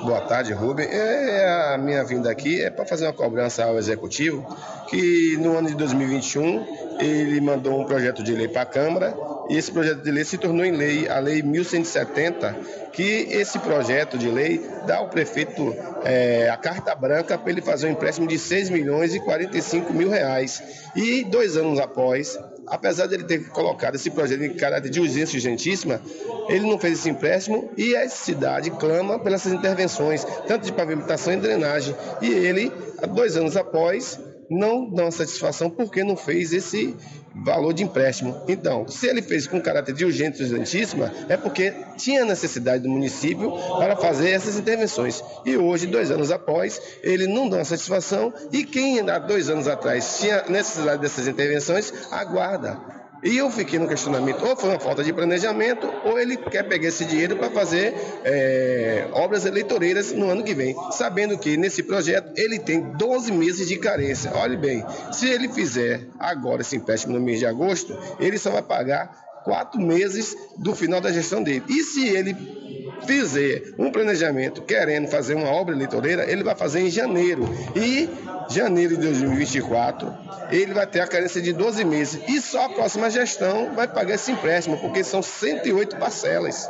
Boa tarde, Rubem. É, a minha vinda aqui é para fazer uma cobrança ao Executivo, que no ano de 2021 ele mandou um projeto de lei para a Câmara e esse projeto de lei se tornou em lei, a Lei 1170, que esse projeto de lei dá ao prefeito é, a carta branca para ele fazer um empréstimo de 6 milhões e 45 mil reais. E dois anos após, apesar de ele ter colocado esse projeto em caráter de urgência urgentíssima, ele não fez esse empréstimo e a cidade clama pelas intervenções, tanto de pavimentação e drenagem. E ele, dois anos após, não dá uma satisfação porque não fez esse valor de empréstimo. Então, se ele fez com caráter de urgência urgentíssima, é porque tinha necessidade do município para fazer essas intervenções. E hoje, dois anos após, ele não dá uma satisfação e quem há dois anos atrás tinha necessidade dessas intervenções, aguarda E eu fiquei no questionamento, ou foi uma falta de planejamento, ou ele quer pegar esse dinheiro para fazer é, obras eleitoreiras no ano que vem, sabendo que nesse projeto ele tem 12 meses de carência. Olhe bem, se ele fizer agora esse empréstimo no mês de agosto, ele só vai pagar quatro meses do final da gestão dele. E se ele fizer um planejamento querendo fazer uma obra eleitoreira, ele vai fazer em janeiro. E janeiro de 2024, ele vai ter a carência de 12 meses. E só a próxima gestão vai pagar esse empréstimo, porque são 108 parcelas.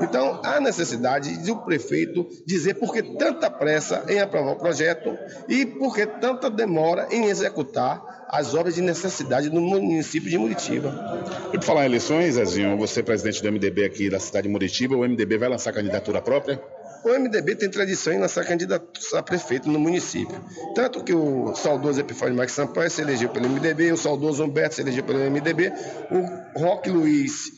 Então, há necessidade de o prefeito dizer por que tanta pressa em aprovar o projeto e por que tanta demora em executar as obras de necessidade no município de Muritiba. E por falar em eleições, Zezinho, você é presidente do MDB aqui da cidade de Muritiba, o MDB vai lançar candidatura própria? O MDB tem tradição em lançar candidato a prefeito no município. Tanto que o saudoso Epifânio Marques Sampaio se elegeu pelo MDB, o saudoso Humberto se elegeu pelo MDB, o Roque Luiz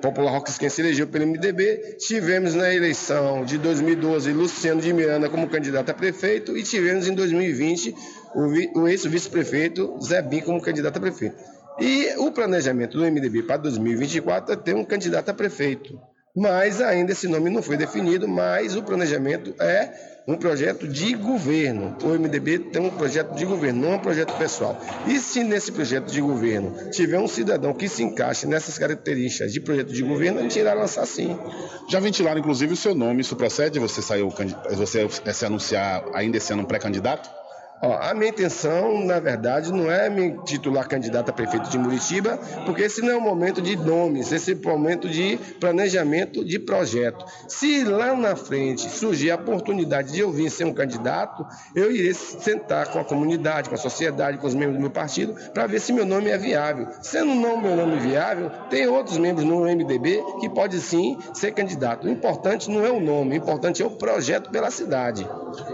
Popular Rock quem se elegeu pelo MDB. Tivemos na eleição de 2012 Luciano de Miranda como candidato a prefeito e tivemos em 2020 o, ex-vice-prefeito Zé Bim como candidato a prefeito. E o planejamento do MDB para 2024 é ter um candidato a prefeito. Mas ainda esse nome não foi definido, mas o planejamento é um projeto de governo. O MDB tem um projeto de governo, não é um projeto pessoal. E se nesse projeto de governo tiver um cidadão que se encaixe nessas características de projeto de governo, a gente irá lançar sim. Já ventilaram, inclusive, o seu nome. Isso procede? Você saiu, você se anunciar ainda esse ano pré-candidato? Ó, a minha intenção, na verdade, não é me titular candidato a prefeito de Muritiba, porque esse não é o momento de nomes, esse é o momento de planejamento de projeto. Se lá na frente surgir a oportunidade de eu vir ser um candidato, eu irei sentar com a comunidade, com a sociedade, com os membros do meu partido, para ver se meu nome é viável. Sendo não meu nome viável, tem outros membros no MDB que pode sim ser candidato. O importante não é o nome, o importante é o projeto pela cidade.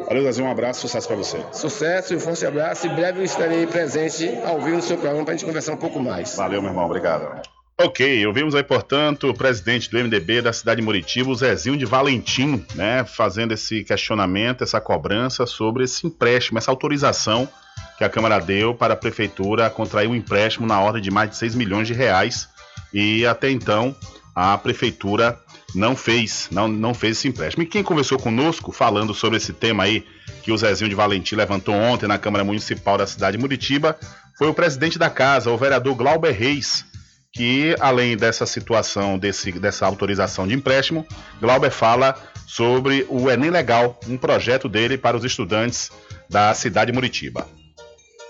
Valeu, Brasil, um abraço, sucesso para você. Sucesso sucesso e um forte abraço. Em breve eu estarei presente ao vivo no seu programa para a gente conversar um pouco mais. Valeu, meu irmão. Obrigado. Ok, ouvimos aí, portanto, o presidente do MDB da cidade de Muritiba, o Zezinho de Valentim, né, fazendo esse questionamento, essa cobrança sobre esse empréstimo, essa autorização que a Câmara deu para a Prefeitura contrair um empréstimo na ordem de mais de 6 milhões de reais. E até então, a Prefeitura não fez, não, não fez esse empréstimo. E quem conversou conosco falando sobre esse tema aí que o Zezinho de Valentim levantou ontem na Câmara Municipal da cidade de Muritiba foi o presidente da casa, o vereador Glauber Reis, que além dessa situação, desse, dessa autorização de empréstimo, Glauber fala sobre o Enem Legal, um projeto dele para os estudantes da cidade de Muritiba.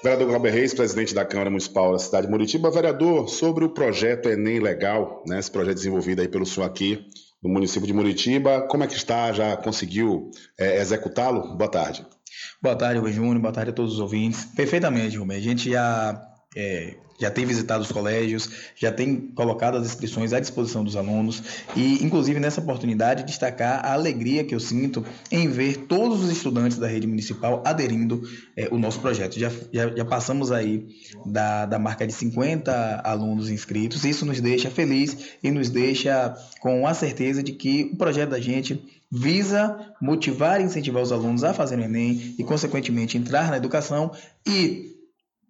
Vereador Glauber Reis, presidente da Câmara Municipal da cidade de Muritiba. Vereador, sobre o projeto Enem Legal, né, esse projeto desenvolvido aí pelo senhor no município de Muritiba. Como é que está? Já conseguiu é, executá-lo? Boa tarde. Boa tarde, Rui Júnior. Boa tarde a todos os ouvintes. Perfeitamente, Rubem. A gente já é, já tem visitado os colégios, já tem colocado as inscrições à disposição dos alunos e, inclusive, nessa oportunidade, destacar a alegria que eu sinto em ver todos os estudantes da rede municipal aderindo é, o nosso projeto. Já, já, já, passamos aí da, da marca de 50 alunos inscritos, isso nos deixa feliz e nos deixa com a certeza de que o projeto da gente visa motivar e incentivar os alunos a fazerem o Enem e, consequentemente, entrar na educação e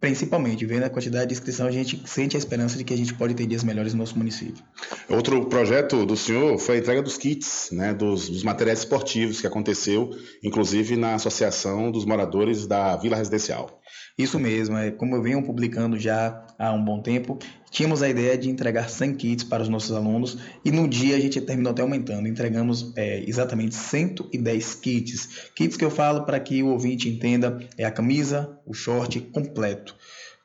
principalmente, vendo a quantidade de inscrição, a gente sente a esperança de que a gente pode ter dias melhores no nosso município. Outro projeto do senhor foi a entrega dos kits, né, dos, dos materiais esportivos que aconteceu, inclusive na Associação dos Moradores da Vila Residencial. Isso mesmo, é como eu venho publicando já há um bom tempo, tínhamos a ideia de entregar 100 kits para os nossos alunos e no dia a gente terminou até aumentando, entregamos é, exatamente 110 kits. Kits que eu falo para que o ouvinte entenda é a camisa, o short completo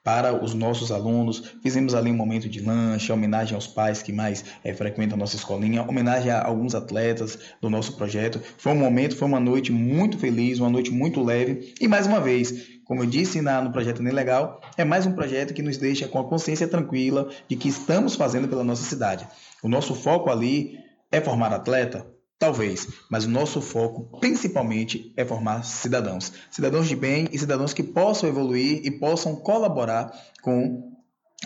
para os nossos alunos. Fizemos ali um momento de lanche, homenagem aos pais que mais é, frequentam a nossa escolinha, homenagem a alguns atletas do nosso projeto. Foi um momento, foi uma noite muito feliz, uma noite muito leve e mais uma vez como eu disse na, no projeto Nem Legal, é mais um projeto que nos deixa com a consciência tranquila de que estamos fazendo pela nossa cidade. O nosso foco ali é formar atleta? Talvez, mas o nosso foco principalmente é formar cidadãos. Cidadãos de bem e cidadãos que possam evoluir e possam colaborar com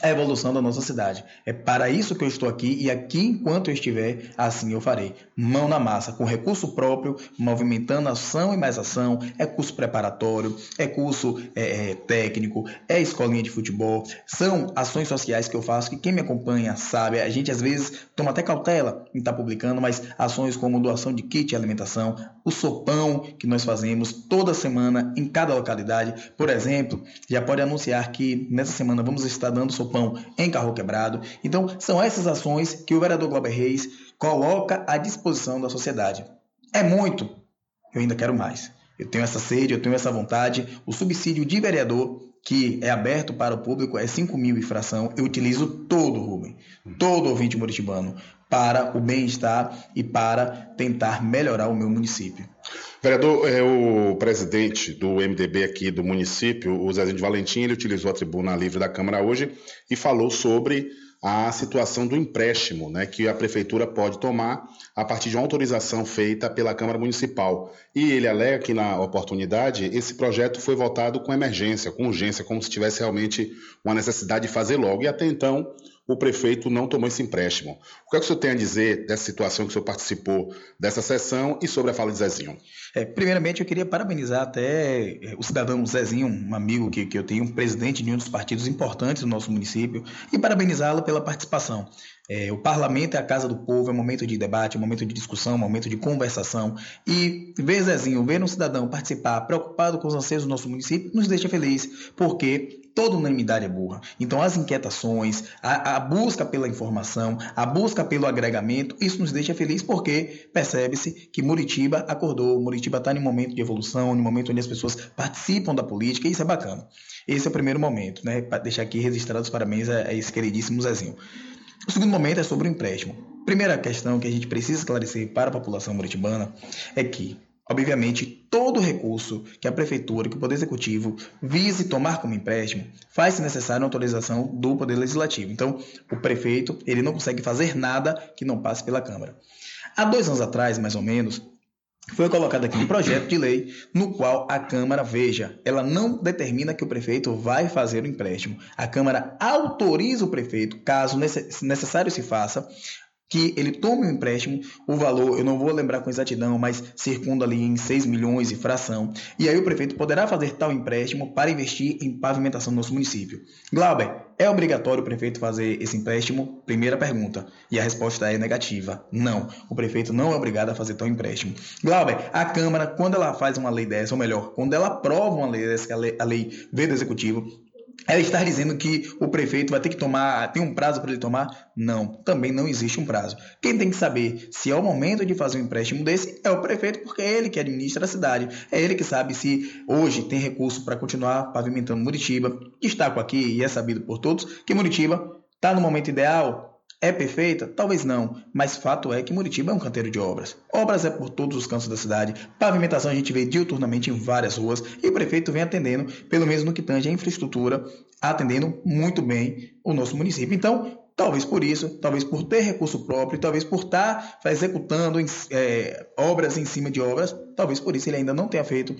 a evolução da nossa cidade. É para isso que eu estou aqui e aqui enquanto eu estiver, assim eu farei. Mão na massa, com recurso próprio, movimentando ação e mais ação, é curso preparatório, é curso é, é, técnico, é escolinha de futebol, são ações sociais que eu faço que quem me acompanha sabe, a gente às vezes toma até cautela em estar publicando, mas ações como doação de kit de alimentação, o sopão que nós fazemos toda semana em cada localidade, por exemplo, já pode anunciar que nessa semana vamos estar dando sopão Pão em Carro Quebrado. Então, são essas ações que o vereador Glauber Reis coloca à disposição da sociedade. É muito, eu ainda quero mais. Eu tenho essa sede, eu tenho essa vontade. O subsídio de vereador, que é aberto para o público, é 5 mil e fração. Eu utilizo todo, Rubem, todo ouvinte moritibano, para o bem-estar e para tentar melhorar o meu município. Vereador, é, o presidente do MDB aqui do município, o Zezinho de Valentim, ele utilizou a tribuna livre da Câmara hoje e falou sobre a situação do empréstimo né, que a prefeitura pode tomar a partir de uma autorização feita pela Câmara Municipal. E ele alega que, na oportunidade, esse projeto foi votado com emergência, com urgência, como se tivesse realmente uma necessidade de fazer logo. E até então, o prefeito não tomou esse empréstimo. O que, é que o senhor tem a dizer dessa situação que o senhor participou dessa sessão e sobre a fala de Zezinho? É, primeiramente, eu queria parabenizar até é, o cidadão Zezinho, um amigo que, que eu tenho, um presidente de um dos partidos importantes do nosso município, e parabenizá-lo pela participação. É, o parlamento é a casa do povo, é um momento de debate, é um momento de discussão, é um momento de conversação. E ver Zezinho, ver um cidadão participar, preocupado com os anseios do nosso município, nos deixa feliz, porque toda unanimidade é burra. Então, as inquietações, a, a, busca pela informação, a busca pelo agregamento, isso nos deixa feliz porque percebe-se que Muritiba acordou, Muritiba está em momento de evolução, em momento onde as pessoas participam da política, e isso é bacana. Esse é o primeiro momento, né? Para deixar aqui registrados os parabéns a, a esse queridíssimo Zezinho. O segundo momento é sobre o empréstimo. Primeira questão que a gente precisa esclarecer para a população muritibana é que, obviamente, todo recurso que a prefeitura, que o Poder Executivo vise tomar como empréstimo, faz-se necessário a autorização do Poder Legislativo. Então, o prefeito ele não consegue fazer nada que não passe pela Câmara. Há dois anos atrás, mais ou menos, foi colocado aqui um projeto de lei no qual a Câmara, veja, ela não determina que o prefeito vai fazer o empréstimo. A Câmara autoriza o prefeito, caso necessário se faça, que ele tome um empréstimo, o valor, eu não vou lembrar com exatidão, mas circunda ali em 6 milhões e fração. E aí o prefeito poderá fazer tal empréstimo para investir em pavimentação do nosso município. Glauber, é obrigatório o prefeito fazer esse empréstimo? Primeira pergunta. E a resposta é negativa. Não. O prefeito não é obrigado a fazer tal empréstimo. Glauber, a Câmara, quando ela faz uma lei dessa, ou melhor, quando ela aprova uma lei dessa, que a lei, a lei Executivo, ela está dizendo que o prefeito vai ter que tomar, tem um prazo para ele tomar? Não, também não existe um prazo. Quem tem que saber se é o momento de fazer um empréstimo desse é o prefeito, porque é ele que administra a cidade. É ele que sabe se hoje tem recurso para continuar pavimentando Muritiba. Destaco aqui, e é sabido por todos, que Muritiba está no momento ideal é perfeita? Talvez não, mas fato é que Muritiba é um canteiro de obras. Obras é por todos os cantos da cidade, pavimentação a gente vê diuturnamente em várias ruas e o prefeito vem atendendo, pelo menos no que tange a infraestrutura, atendendo muito bem o nosso município. Então, Talvez por isso, talvez por ter recurso próprio, talvez por estar executando é, obras em cima de obras, talvez por isso ele ainda não tenha feito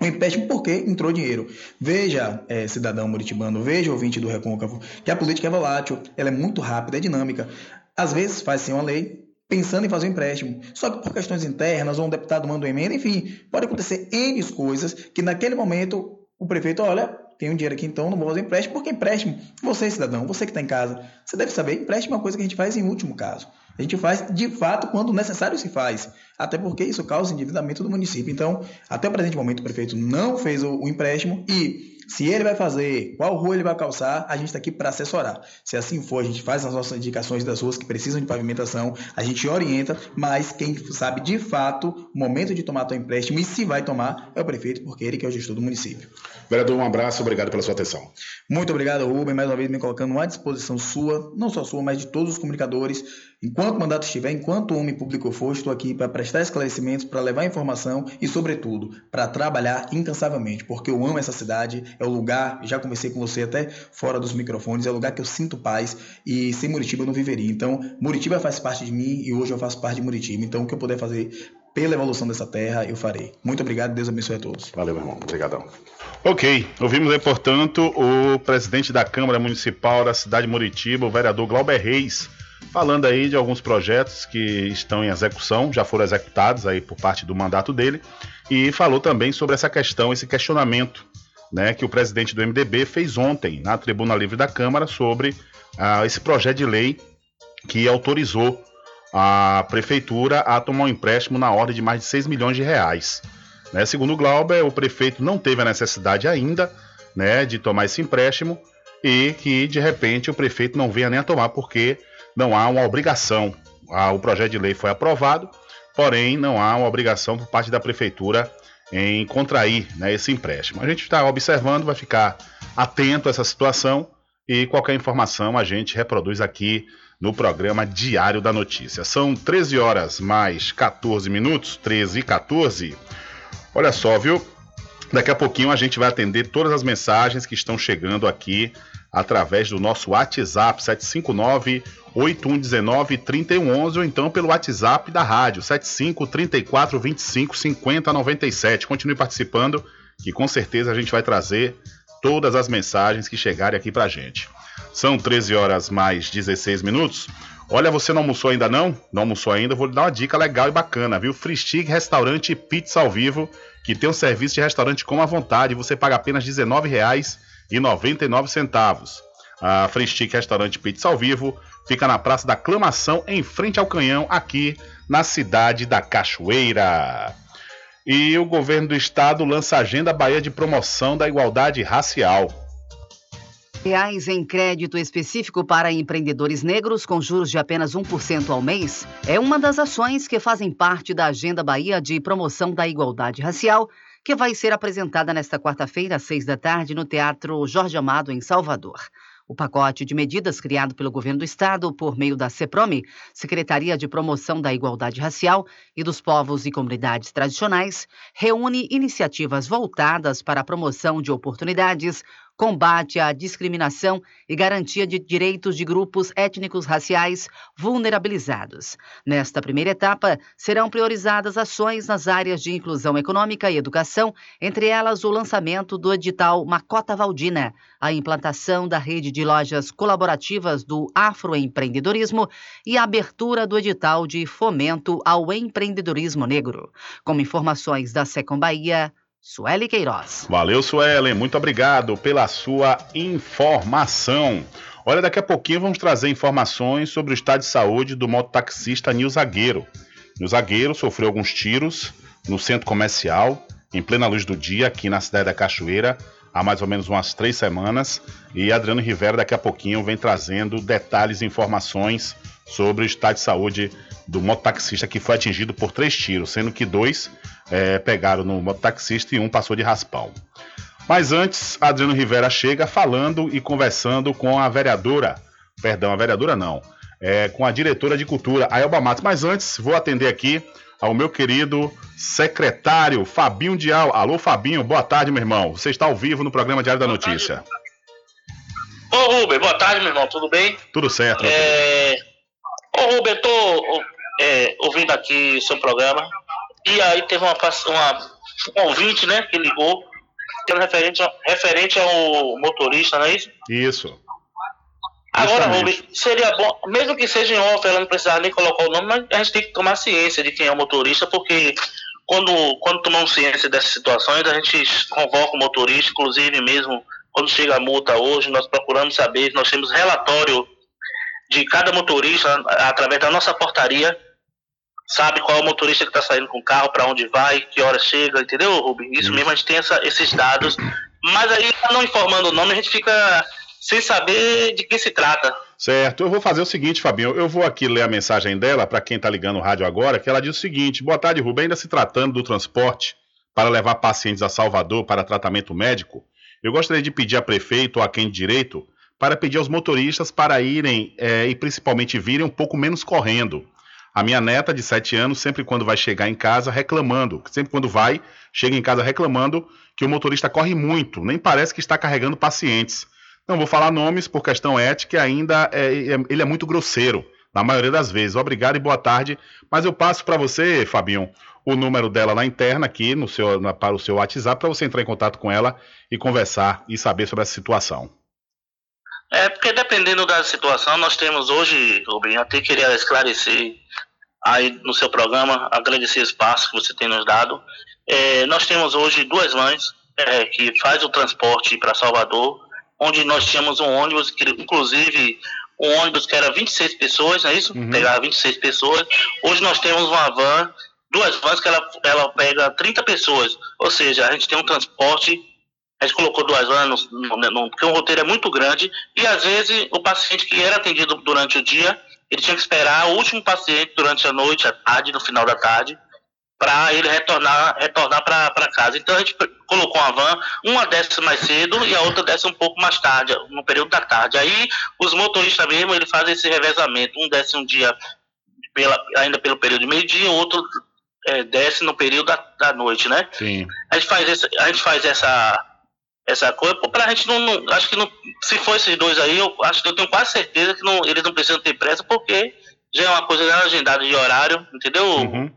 o empréstimo porque entrou dinheiro. Veja, é, cidadão muritibano, veja, ouvinte do Recôncavo, que a política é volátil, ela é muito rápida, é dinâmica. Às vezes faz-se uma lei pensando em fazer um empréstimo, só que por questões internas, ou um deputado manda uma emenda, enfim, pode acontecer N coisas que naquele momento o prefeito, olha, um dinheiro aqui, então não vou fazer empréstimo, porque empréstimo, você cidadão, você que está em casa, você deve saber, empréstimo é uma coisa que a gente faz em último caso. A gente faz de fato quando necessário se faz, até porque isso causa endividamento do município. Então, até o presente momento, o prefeito não fez o, o empréstimo e se ele vai fazer, qual rua ele vai calçar, a gente está aqui para assessorar. Se assim for, a gente faz as nossas indicações das ruas que precisam de pavimentação, a gente orienta, mas quem sabe de fato o momento de tomar o empréstimo e se vai tomar é o prefeito, porque ele que é o gestor do município. Vereador, um abraço, obrigado pela sua atenção. Muito obrigado, Rubem, mais uma vez me colocando à disposição sua, não só sua, mas de todos os comunicadores. Enquanto o mandato estiver, enquanto o homem público for, estou aqui para prestar esclarecimentos, para levar informação e, sobretudo, para trabalhar incansavelmente, porque eu amo essa cidade, é o lugar, já conversei com você até fora dos microfones, é o lugar que eu sinto paz e sem Muritiba eu não viveria. Então, Muritiba faz parte de mim e hoje eu faço parte de Muritiba. Então, o que eu puder fazer pela evolução dessa terra, eu farei. Muito obrigado, Deus abençoe a todos. Valeu, meu irmão. Obrigadão. Ok, ouvimos aí, portanto, o presidente da Câmara Municipal da cidade de Muritiba, o vereador Glauber Reis, falando aí de alguns projetos que estão em execução, já foram executados aí por parte do mandato dele, e falou também sobre essa questão, esse questionamento né, que o presidente do MDB fez ontem na Tribuna Livre da Câmara sobre ah, esse projeto de lei que autorizou a prefeitura a tomar um empréstimo na ordem de mais de 6 milhões de reais. Né, segundo o Glauber, o prefeito não teve a necessidade ainda né, de tomar esse empréstimo e que, de repente, o prefeito não venha nem a tomar porque não há uma obrigação. O projeto de lei foi aprovado, porém não há uma obrigação por parte da prefeitura em contrair né, esse empréstimo. A gente está observando, vai ficar atento a essa situação e qualquer informação a gente reproduz aqui no programa Diário da Notícia. São 13 horas mais 14 minutos, 13 e 14. Olha só, viu? Daqui a pouquinho a gente vai atender todas as mensagens que estão chegando aqui através do nosso WhatsApp 759 8119 3111 ou então pelo WhatsApp da rádio 75 34 25 50 97. Continue participando que com certeza a gente vai trazer todas as mensagens que chegarem aqui pra gente. São 13 horas mais 16 minutos. Olha, você não almoçou ainda não? Não almoçou ainda? Vou lhe dar uma dica legal e bacana, viu? Free Stick Restaurante Pizza ao Vivo, que tem um serviço de restaurante com a vontade. Você paga apenas R$19,99. A Free Stick Restaurante Pizza ao Vivo fica na Praça da Aclamação, em frente ao Canhão, aqui na cidade da Cachoeira. E o governo do estado lança a Agenda Bahia de Promoção da Igualdade Racial reais em crédito específico para empreendedores negros com juros de apenas 1% ao mês é uma das ações que fazem parte da Agenda Bahia de Promoção da Igualdade Racial, que vai ser apresentada nesta quarta-feira, às seis da tarde, no Teatro Jorge Amado, em Salvador. O pacote de medidas criado pelo governo do estado por meio da CEPROME, Secretaria de Promoção da Igualdade Racial e dos Povos e Comunidades Tradicionais, reúne iniciativas voltadas para a promoção de oportunidades, combate à discriminação e garantia de direitos de grupos étnicos raciais vulnerabilizados. Nesta primeira etapa, serão priorizadas ações nas áreas de inclusão econômica e educação, entre elas o lançamento do edital Macota Valdina, a implantação da rede de lojas colaborativas do afroempreendedorismo e a abertura do edital de fomento ao empreendedorismo negro. Como informações da Secom Bahia, Sueli Queiroz. Valeu, Suelen. Muito obrigado pela sua informação. Olha, daqui a pouquinho vamos trazer informações sobre o estado de saúde do mototaxista Nil Zagueiro. Nil Zagueiro sofreu alguns tiros no centro comercial, em plena luz do dia, aqui na cidade da Cachoeira, há mais ou menos umas três semanas. E Adriano Rivera, daqui a pouquinho, vem trazendo detalhes e informações sobre o estado de saúde do mototaxista que foi atingido por três tiros, sendo que dois é, pegaram no mototaxista e um passou de raspão. Mas antes, Adriano Rivera chega falando e conversando com a vereadora, perdão, a vereadora não, é, com a diretora de cultura, a Elba Matos. Mas antes, vou atender aqui ao meu querido secretário Fabinho Dial. Alô, Fabinho, boa tarde, meu irmão. Você está ao vivo no programa Diário da Notícia. Ô, Ruber, boa tarde, meu irmão, tudo bem? Tudo certo. É... Ô, Ruber, tô é, ouvindo aqui o seu programa. E aí teve uma, uma um ouvinte, né, que ligou, referente, referente ao motorista, não é isso? Isso. Agora, Rubens, seria bom, mesmo que seja em off, ela não precisar nem colocar o nome, mas a gente tem que tomar ciência de quem é o motorista, porque quando, quando tomamos ciência dessas situações, a gente convoca o motorista, inclusive mesmo quando chega a multa hoje, nós procuramos saber, nós temos relatório de cada motorista através da nossa portaria, sabe qual é o motorista que está saindo com o carro, para onde vai, que hora chega, entendeu, Rubem? Isso, mesmo, a gente tem essa, esses dados, mas aí, não informando o nome, a gente fica sem saber de que se trata. Certo, eu vou fazer o seguinte, Fabinho, eu vou aqui ler a mensagem dela, para quem está ligando o rádio agora, que ela diz o seguinte: boa tarde, Rubem, ainda se tratando do transporte para levar pacientes a Salvador para tratamento médico, eu gostaria de pedir a prefeito ou a quem de direito para pedir aos motoristas para irem é, e principalmente virem um pouco menos correndo. A minha neta de 7 anos, sempre quando vai chegar em casa, reclamando, sempre quando vai, chega em casa reclamando que o motorista corre muito, nem parece que está carregando pacientes. Não vou falar nomes por questão ética, ainda é, é, ele é muito grosseiro na maioria das vezes. Obrigado e boa tarde. Mas eu passo para você, Fabinho, o número dela na interna aqui no seu, na, para o seu WhatsApp para você entrar em contato com ela e conversar e saber sobre essa situação. É, porque dependendo da situação, nós temos hoje, Rubem, até queria esclarecer aí no seu programa, agradecer o espaço que você tem nos dado. É, nós temos hoje duas mães é, que faz o transporte para Salvador, onde nós tínhamos um ônibus, que, inclusive um ônibus que era 26 pessoas, não é isso? Uhum. Pegava 26 pessoas. Hoje nós temos uma van, duas vans que ela, ela pega 30 pessoas. Ou seja, a gente tem um transporte a gente colocou duas anos, porque o roteiro é muito grande, e às vezes o paciente que era atendido durante o dia, ele tinha que esperar o último paciente durante a noite, a tarde, no final da tarde, para ele retornar retornar para casa. Então a gente colocou uma van, uma desce mais cedo e a outra desce um pouco mais tarde, no período da tarde. Aí os motoristas mesmo, ele fazem esse revezamento, um desce um dia pela, ainda pelo período de meio-dia, outro é, desce no período da, da noite, né? Sim. A gente faz, esse, a gente faz essa essa coisa, pra gente não, não, acho que não, se for esses dois aí, eu acho que eu tenho quase certeza que não, eles não precisam ter pressa, porque já é uma coisa agendada de horário, entendeu? Uhum.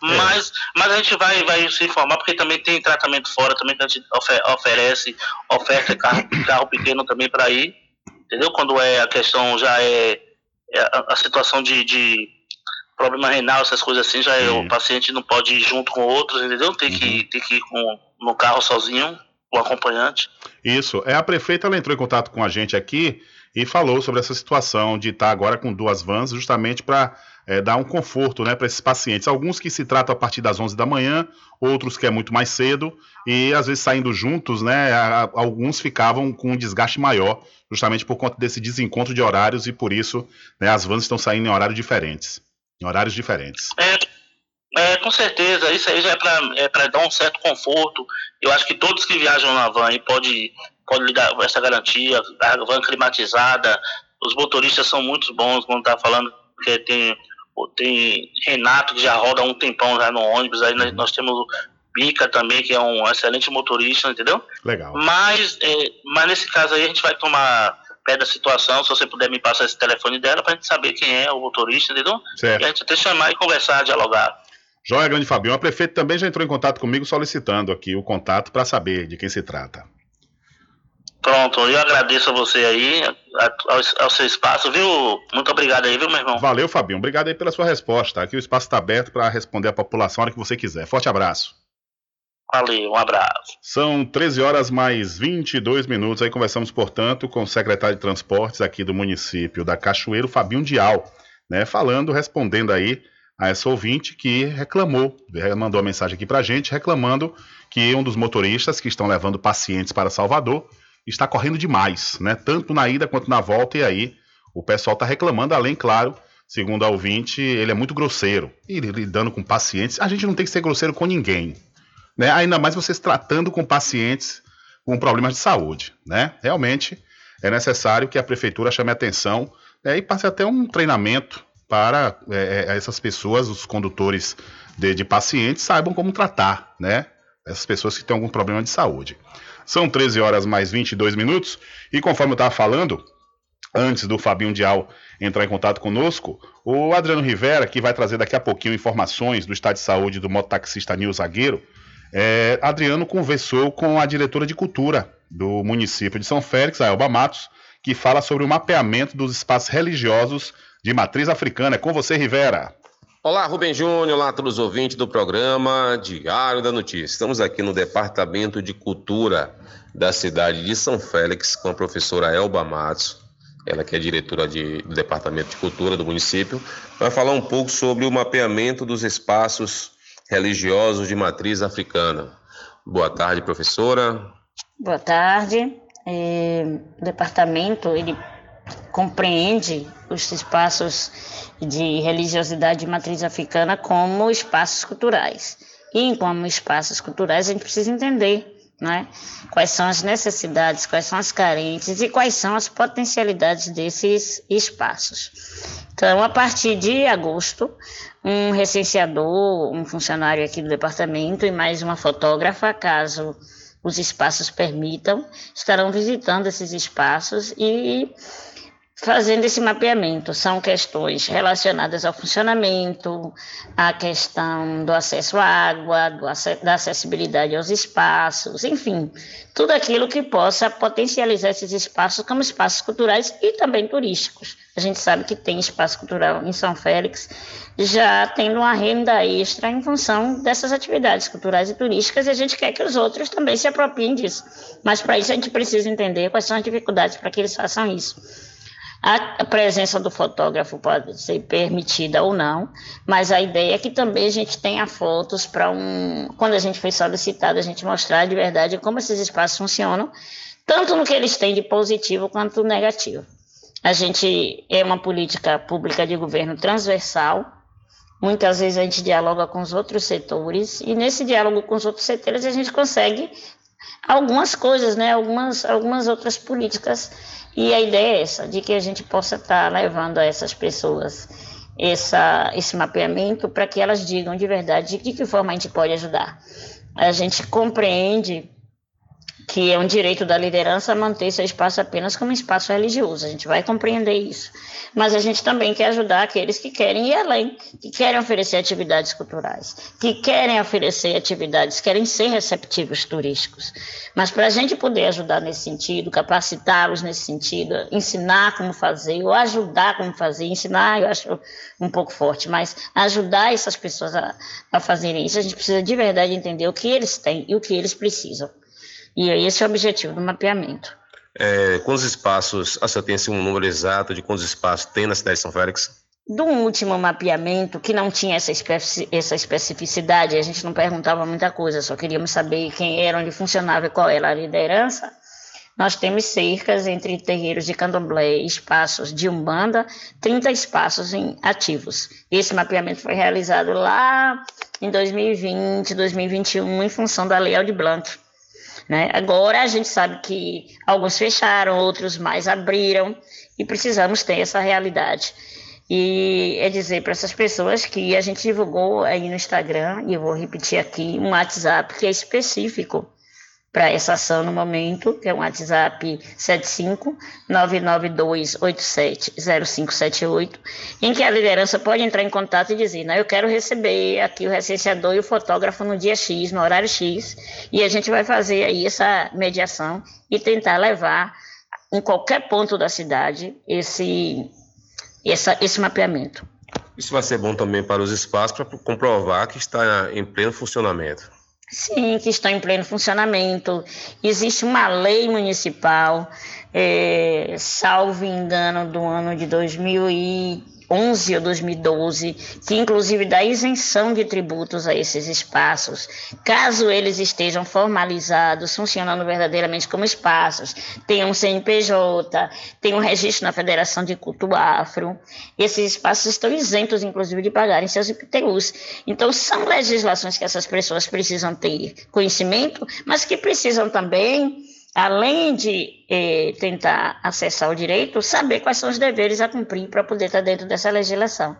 Mas, mas a gente vai, vai se informar, porque também tem tratamento fora, também que a gente ofer oferece, oferta carro, carro pequeno também para ir, entendeu? Quando é a questão já é, é a, a, situação de, de problema renal, essas coisas assim, já é, o paciente não pode ir junto com outros, entendeu? Tem, uhum. que, tem que ir com, no carro sozinho, o acompanhante. Isso. É a prefeita ela entrou em contato com a gente aqui e falou sobre essa situação de estar agora com duas vans, justamente para é, dar um conforto né, para esses pacientes. Alguns que se tratam a partir das 11 da manhã, outros que é muito mais cedo, e às vezes saindo juntos, né, alguns ficavam com um desgaste maior, justamente por conta desse desencontro de horários, e por isso né, as vans estão saindo em horários diferentes. Em horários diferentes. É, é, com certeza, isso aí já é para é dar um certo conforto. Eu acho que todos que viajam na van aí pode, pode ligar essa garantia, a van climatizada, os motoristas são muito bons, quando tá falando que tem, tem Renato que já roda um tempão já no ônibus, aí nós, nós temos o Bica também, que é um excelente motorista, entendeu? Legal. Mas, é, mas nesse caso aí a gente vai tomar pé da situação, se você puder me passar esse telefone dela pra gente saber quem é o motorista, entendeu? Certo. E a gente até chamar e conversar, dialogar. Joia Grande Fabião, a prefeita também já entrou em contato comigo solicitando aqui o contato para saber de quem se trata. Pronto, eu agradeço a você aí, ao, ao, seu espaço, viu? Muito obrigado aí, viu, meu irmão? Valeu, Fabinho. Obrigado aí pela sua resposta. Aqui o espaço está aberto para responder a população a hora que você quiser. Forte abraço. Valeu, um abraço. São 13 horas mais 22 minutos. Aí conversamos, portanto, com o secretário de Transportes aqui do município da Cachoeiro, Fabinho Dial, né? Falando, respondendo aí a essa ouvinte que reclamou, mandou uma mensagem aqui para a gente reclamando que um dos motoristas que estão levando pacientes para Salvador está correndo demais, né? Tanto na ida quanto na volta, e aí o pessoal está reclamando, além, claro, segundo a ouvinte, ele é muito grosseiro. E lidando com pacientes, a gente não tem que ser grosseiro com ninguém, né? Ainda mais vocês tratando com pacientes com problemas de saúde, né? Realmente é necessário que a prefeitura chame atenção né, e passe até um treinamento para é, é, essas pessoas, os condutores de, de, pacientes, saibam como tratar, né? Essas pessoas que têm algum problema de saúde. São 13 horas mais 22 minutos, e conforme eu estava falando, antes do Fabinho Dial entrar em contato conosco, o Adriano Rivera, que vai trazer daqui a pouquinho informações do estado de saúde do mototaxista Nil Zagueiro, é, Adriano conversou com a diretora de cultura do município de São Félix, a Elba Matos, que fala sobre o mapeamento dos espaços religiosos de matriz africana. É com você, Rivera. Olá, Rubem Júnior, olá a todos os ouvintes do programa Diário da Notícia. Estamos aqui no Departamento de Cultura da cidade de São Félix com a professora Elba Matos, ela que é diretora de, do Departamento de Cultura do município, vai falar um pouco sobre o mapeamento dos espaços religiosos de matriz africana. Boa tarde, professora. Boa tarde. É, o departamento ele compreende os espaços de religiosidade de matriz africana como espaços culturais. E como espaços culturais a gente precisa entender né, quais são as necessidades, quais são as carências e quais são as potencialidades desses espaços. Então, a partir de agosto, um recenseador, um funcionário aqui do departamento e mais uma fotógrafa, caso os espaços permitam, estarão visitando esses espaços e fazendo esse mapeamento. São questões relacionadas ao funcionamento, a questão do acesso à água, ac da acessibilidade aos espaços, enfim, tudo aquilo que possa potencializar esses espaços como espaços culturais e também turísticos. A gente sabe que tem espaço cultural em São Félix, já tendo uma renda extra em função dessas atividades culturais e turísticas, e a gente quer que os outros também se apropriem disso. Mas para isso a gente precisa entender quais são as dificuldades para que eles façam isso. A presença do fotógrafo pode ser permitida ou não, mas a ideia é que também a gente tenha fotos para um. Quando a gente foi solicitado, a gente mostrar de verdade como esses espaços funcionam, tanto no que eles têm de positivo quanto negativo. A gente é uma política pública de governo transversal. Muitas vezes a gente dialoga com os outros setores e nesse diálogo com os outros setores a gente consegue algumas coisas, né? Algumas, algumas outras políticas e a ideia é essa, de que a gente possa estar tá levando a essas pessoas essa, esse mapeamento para que elas digam de verdade de que forma a gente pode ajudar. A gente compreende que é um direito da liderança manter seu espaço apenas como espaço religioso. A gente vai compreender isso. Mas a gente também quer ajudar aqueles que querem ir além, que querem oferecer atividades culturais, que querem oferecer atividades, querem ser receptivos turísticos. Mas para a gente poder ajudar nesse sentido, capacitá-los nesse sentido, ensinar como fazer, ou ajudar como fazer, ensinar eu acho um pouco forte, mas ajudar essas pessoas a, a fazerem isso, a gente precisa de verdade entender o que eles têm e o que eles precisam. E esse é o objetivo do mapeamento. É, quantos espaços, a senhora tem assim, um número exato de quantos espaços tem na cidade de São Félix? Do último mapeamento, que não tinha essa, especi essa especificidade, a gente não perguntava muita coisa, só queríamos saber quem era, onde funcionava e qual era a liderança. Nós temos cercas entre terreiros de candomblé e espaços de umbanda, 30 espaços em ativos. Esse mapeamento foi realizado lá em 2020, 2021, em função da Lei Aldir Blanc. Né? Agora a gente sabe que alguns fecharam, outros mais abriram e precisamos ter essa realidade. E é dizer para essas pessoas que a gente divulgou aí no Instagram, e eu vou repetir aqui, um WhatsApp que é específico para essa ação no momento, que é um WhatsApp 75992870578, em que a liderança pode entrar em contato e dizer, né, eu quero receber aqui o recenseador e o fotógrafo no dia X, no horário X, e a gente vai fazer aí essa mediação e tentar levar em qualquer ponto da cidade esse, essa, esse mapeamento. Isso vai ser bom também para os espaços para comprovar que está em pleno funcionamento. Sim, que estão em pleno funcionamento. Existe uma lei municipal, é, salvo engano, do ano de 2000 e 2011 ou 2012, que inclusive dá isenção de tributos a esses espaços, caso eles estejam formalizados, funcionando verdadeiramente como espaços, tem um CNPJ, tem um registro na Federação de Culto Afro, esses espaços estão isentos, inclusive, de pagarem seus IPTUs. Então, são legislações que essas pessoas precisam ter conhecimento, mas que precisam também além de eh, tentar acessar o direito, saber quais são os deveres a cumprir para poder estar dentro dessa legislação.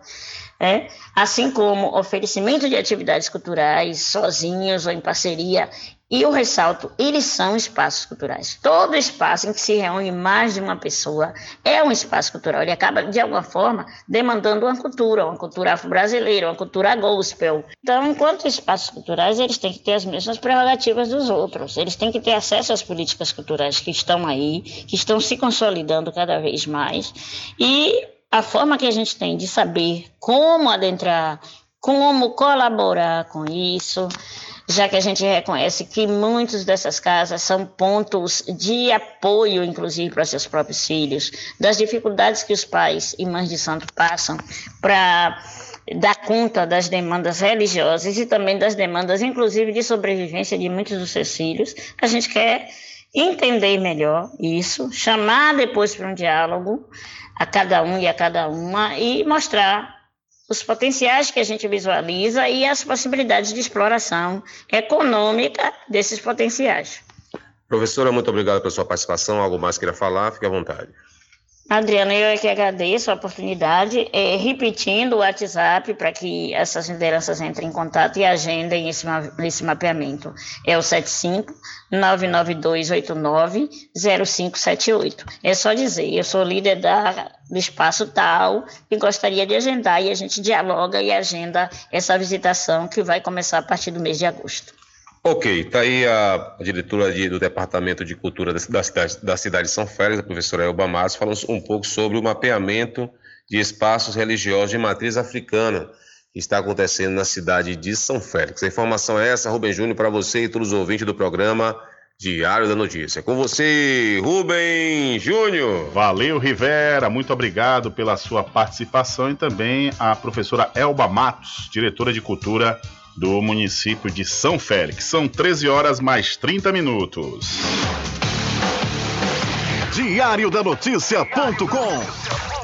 É? Assim como oferecimento de atividades culturais sozinhos ou em parceria e eu ressalto, eles são espaços culturais. Todo espaço em que se reúne mais de uma pessoa é um espaço cultural. Ele acaba, de alguma forma, demandando uma cultura, uma cultura afro-brasileira, uma cultura gospel. Então, enquanto espaços culturais, eles têm que ter as mesmas prerrogativas dos outros. Eles têm que ter acesso às políticas culturais que estão aí, que estão se consolidando cada vez mais. E a forma que a gente tem de saber como adentrar, como colaborar com isso, já que a gente reconhece que muitas dessas casas são pontos de apoio, inclusive, para seus próprios filhos, das dificuldades que os pais e mães de santo passam para dar conta das demandas religiosas e também das demandas, inclusive, de sobrevivência de muitos dos seus filhos, a gente quer entender melhor isso, chamar depois para um diálogo a cada um e a cada uma e mostrar os potenciais que a gente visualiza e as possibilidades de exploração econômica desses potenciais. Professora, muito obrigado pela sua participação. Algo mais queira falar? Fique à vontade. Adriana, eu é que agradeço a oportunidade, é, repetindo o WhatsApp para que essas lideranças entrem em contato e agendem esse, esse mapeamento. É o 75 99289 0578. É só dizer, eu sou líder da, do espaço tal e gostaria de agendar e a gente dialoga e agenda essa visitação que vai começar a partir do mês de agosto. Ok, está aí a diretora de, do Departamento de Cultura da, da, cidade, da cidade de São Félix, a professora Elba Matos, falando um pouco sobre o mapeamento de espaços religiosos de matriz africana que está acontecendo na cidade de São Félix. A informação é essa, Rubem Júnior, para você e todos os ouvintes do programa Diário da Notícia. Com você, Rubem Júnior. Valeu, Rivera. Muito obrigado pela sua participação e também a professora Elba Matos, diretora de Cultura do município de São Félix. São 13 horas mais 30 minutos. Diário da Notícia.com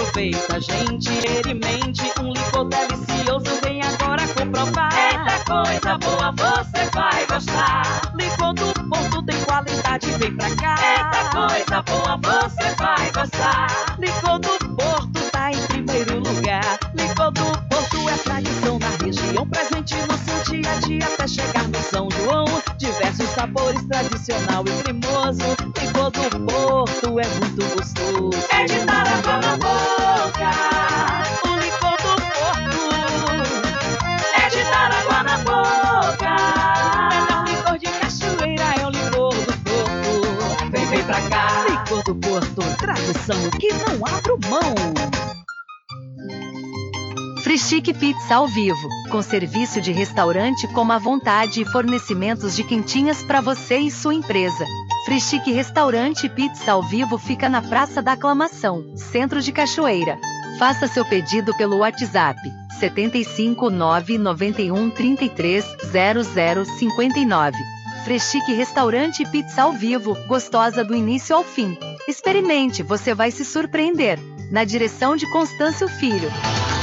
Aproveita, gente, experimente um licor delicioso. Vem agora comprovar. Eita coisa boa, você vai gostar. Licor do Porto tem qualidade, vem pra cá. Eita coisa boa, você vai gostar. Licor do Porto tá em primeiro lugar. Licor do Porto é tradição na região, presente no seu dia a dia até chegar no São João. Diversos sabores, tradicional e cremoso. Licor do Porto é muito gostoso. De dar água na boca. O licor do Porto de dar água na boca. É pra cá. Licor do Porto, tradição que não abro mão. Frischique Pizza ao vivo, com serviço de restaurante como à vontade e fornecimentos de quentinhas para você e sua empresa. Frischique Restaurante Pizza ao vivo fica na Praça da Aclamação, Centro de Cachoeira. Faça seu pedido pelo WhatsApp 75 991 33 0059. Freschique Restaurante Pizza ao vivo, gostosa do início ao fim. Experimente, você vai se surpreender. Na direção de Constâncio Filho.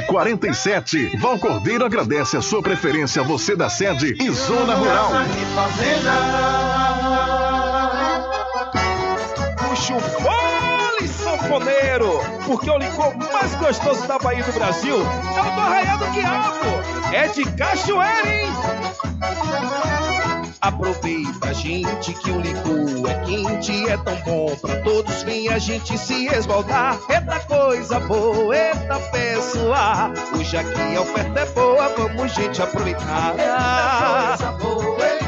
1147. Val Cordeiro agradece a sua preferência, você da sede e Zona Rural. Puxa o fole, sanfoneiro, porque o licor mais gostoso da Bahia do Brasil é o do Arraial do Quiabo. É de Cachoeira, hein? Aproveita, gente, que o licor é quente, é tão bom pra todos. Vem a gente se esbaldar. Eita coisa boa, eita pessoa. Hoje aqui a oferta é boa, vamos, gente, aproveitar. Eita coisa boa, eita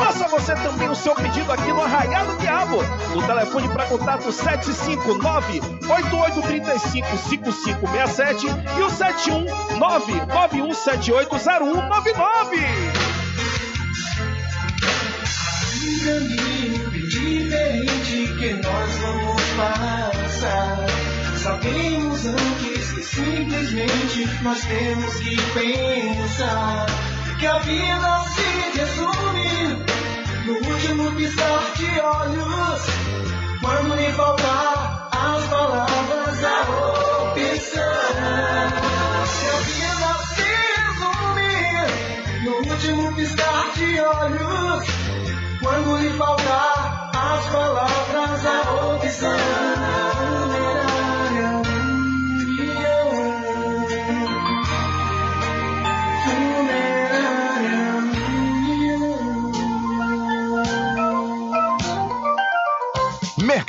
Faça você também o seu pedido aqui no Arraial do Diabo. No telefone para contato 759-8835-5567 e o 719-9178-0199. Um caminho diferente que nós vamos passar. Sabemos antes que simplesmente nós temos que pensar que a vida se resume último piscar de olhos. Quando lhe faltar as palavras, a opção. Que a vida se resume no último piscar de olhos. Quando lhe faltar as palavras, a opção.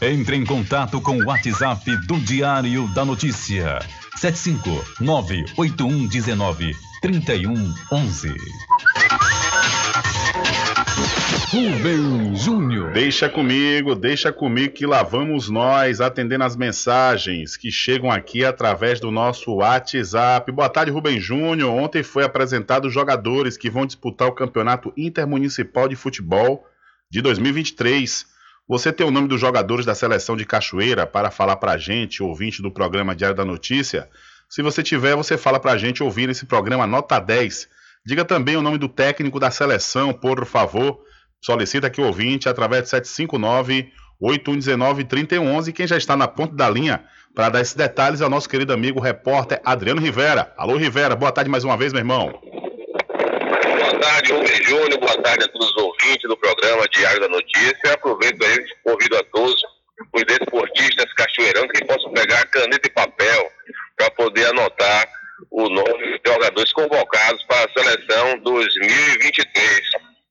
Entre em contato com o WhatsApp do Diário da Notícia. 759-8119-3111. Rubem Júnior. Deixa comigo, deixa comigo que lá vamos nós atendendo as mensagens que chegam aqui através do nosso WhatsApp. Boa tarde, Rubem Júnior. Ontem foi apresentado os jogadores que vão disputar o Campeonato Intermunicipal de Futebol de 2023. Você tem o nome dos jogadores da seleção de Cachoeira para falar para a gente, ouvinte do programa Diário da Notícia? Se você tiver, você fala para a gente ouvir esse programa Nota 10. Diga também o nome do técnico da seleção, por favor. Solicita aqui o ouvinte através de 759 8119 3011. Quem já está na ponta da linha para dar esses detalhes é o nosso querido amigo repórter Adriano Rivera. Alô, Rivera, boa tarde mais uma vez, meu irmão. Boa tarde, Rubem Júnior. Boa tarde a todos os ouvintes do programa Diário da Notícia. Aproveito aí, convido a todos os desportistas cachoeiranos que possam pegar caneta e papel para poder anotar o nome dos jogadores convocados para a seleção 2023.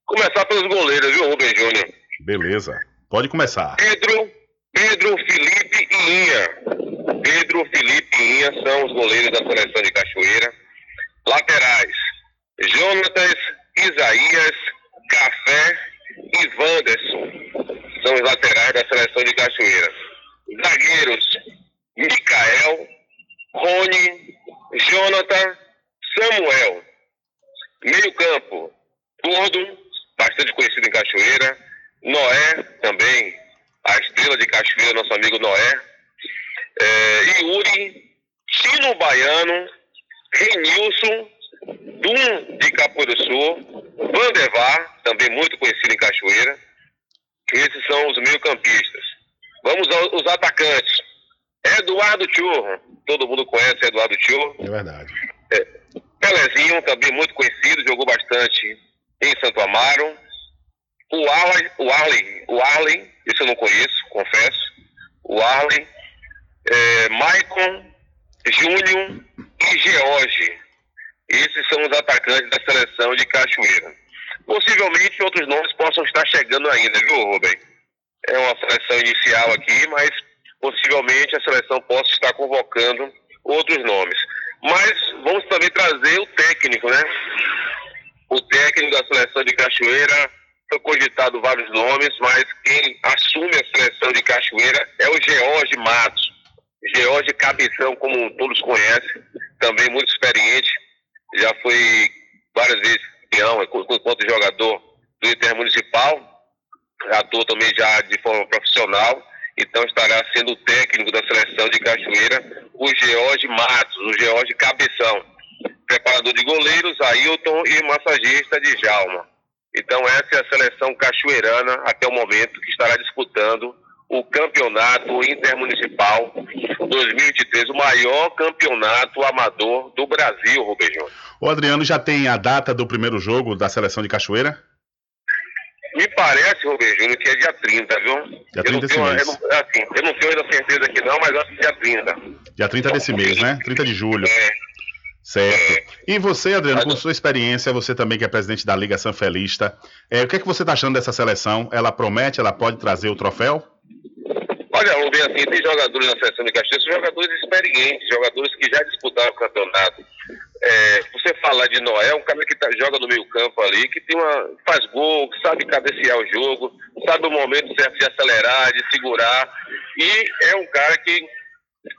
Começar pelos goleiros, viu, Rubem Júnior? Beleza, pode começar. Pedro, Pedro, Felipe e Inha. Pedro, Felipe e Inha são os goleiros da seleção de Cachoeira. Laterais, Jonatas, Isaías, Café e Wanderson. São os laterais da seleção de Cachoeira. Zagueiros, Micael, Rony, Jonathan, Samuel. Meio campo, Gordo, bastante conhecido em Cachoeira. Noé, também, a estrela de Cachoeira, nosso amigo Noé. É, Yuri, Tino Baiano, Renilson, Dum de Capoeira do Sul, Vandevar, também muito conhecido em Cachoeira. Esses são os meio-campistas. Vamos aos atacantes. Eduardo Churro, todo mundo conhece Eduardo Churro. É verdade. É, Pelezinho, também muito conhecido, jogou bastante em Santo Amaro. O Arley, o Arley, o Arley, esse eu não conheço, confesso. O Arley, é, Maicon, Júnior e George. Esses são os atacantes da seleção de Cachoeira. Possivelmente outros nomes possam estar chegando ainda, viu, Rubem? É uma seleção inicial aqui, mas possivelmente a seleção possa estar convocando outros nomes. Mas vamos também trazer o técnico, né? O técnico da seleção de Cachoeira, foi cogitado vários nomes, mas quem assume a seleção de Cachoeira é o George Matos. George Cabeção, como todos conhecem, também muito experiente, já foi várias vezes campeão enquanto jogador do Intermunicipal, atuou também já de forma profissional, então estará sendo o técnico da seleção de Cachoeira, o George Matos, o George Cabeção, preparador de goleiros, Ailton e massagista de Jalma. Então essa é a seleção cachoeirana até o momento que estará disputando o campeonato intermunicipal 2023, o maior campeonato amador do Brasil, Rubem Júnior. O Adriano já tem a data do primeiro jogo da seleção de Cachoeira? Me parece, Rubem Júnior, que é dia 30, viu? Dia 30 eu, não desse tenho, mês. eu, assim, eu não tenho ainda certeza aqui não, mas acho que dia 30. Dia 30 desse mês, né? 30 de julho. É. Certo. E você, Adriano, com sua experiência, você também que é presidente da Liga Sanfelista, é, o que é que você está achando dessa seleção? Ela promete, ela pode trazer o troféu? Olha, Rubem, assim, tem jogadores na seleção de Caxias, jogadores experientes, jogadores que já disputaram o campeonato. É, você falar de Noé, um cara que tá, joga no meio campo ali, que tem uma, faz gol, que sabe cadenciar o jogo, sabe o momento certo de acelerar, de segurar, e é um cara que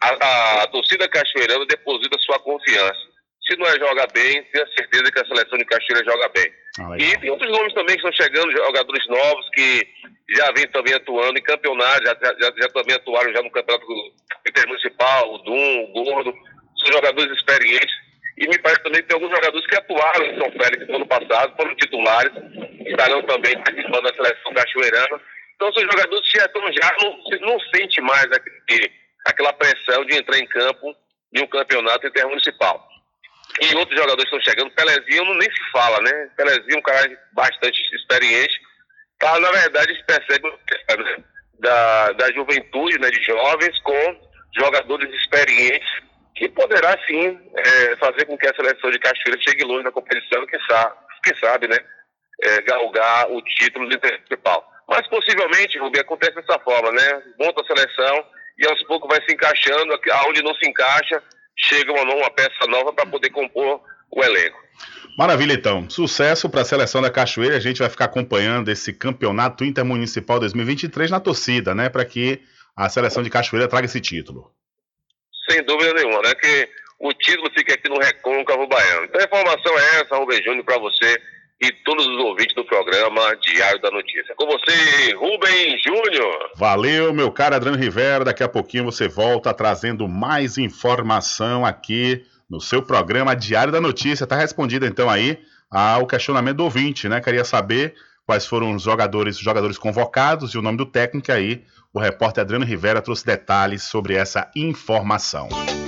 a, a, a torcida cachoeirana deposita sua confiança. Se não é joga bem, tenha certeza que a seleção de Cachoeira joga bem. Ah, e tem outros nomes também que estão chegando, jogadores novos que já vêm também atuando em campeonatos, já, já, já, também atuaram já no campeonato intermunicipal, o Dum, o Gordo, são jogadores experientes. E me parece também que tem alguns jogadores que atuaram em São Félix no ano passado, foram titulares, estarão também participando da seleção cachoeirana. Então são jogadores que já estão já, não, não sente mais aquele, aquela pressão de entrar em campo em um campeonato intermunicipal. E outros jogadores estão chegando, Pelezinho não nem se fala, né? Pelezinho é um cara bastante experiente. Tá, na verdade, se percebe né, da, da juventude, né, de jovens, com jogadores experientes, que poderá sim é, fazer com que a seleção de Cachoeira chegue longe na competição, que sabe, que sabe né, é, galgar o título do principal. Mas possivelmente, Rubem, acontece dessa forma, né? Monta a seleção e aos poucos vai se encaixando, aonde não se encaixa, chega uma, uma peça nova para poder compor o elenco. Maravilha, então. Sucesso para a seleção da Cachoeira. A gente vai ficar acompanhando esse campeonato intermunicipal 2023 na torcida, né? Para que a seleção de Cachoeira traga esse título. Sem dúvida nenhuma, né? Que o título fica aqui no Recôncavo Baiano. Então a informação é essa, Rubem Júnior, para você e todos os ouvintes do programa Diário da Notícia. Com você, Rubem Júnior. Valeu, meu caro Adriano Rivera. Daqui a pouquinho você volta trazendo mais informação aqui no seu programa Diário da Notícia. Tá respondido então aí ao questionamento do ouvinte, né? Queria saber quais foram os jogadores, os jogadores convocados e o nome do técnico aí. O repórter Adriano Rivera trouxe detalhes sobre essa informação. Tudo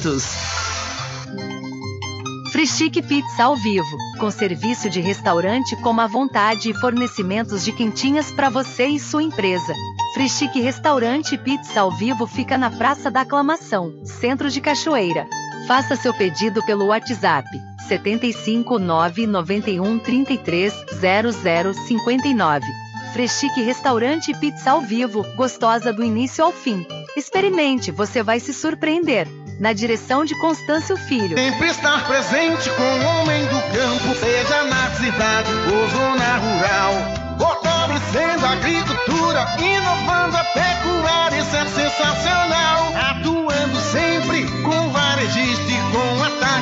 Empreendimentos. Frischique Pizza ao vivo, com serviço de restaurante como à vontade e fornecimentos de quentinhas para você e sua empresa. Frischique Restaurante Pizza ao vivo fica na Praça da Aclamação, Centro de Cachoeira. Faça seu pedido pelo WhatsApp 75 991 33 0059. Freschique Restaurante Pizza ao vivo, gostosa do início ao fim. Experimente, você vai se surpreender. Na direção de Constâncio Filho. Sempre estar presente com o homem do campo, seja na cidade ou zona rural. Fortalecendo a agricultura, inovando a pecuária, isso é sensacional. Atuando sempre com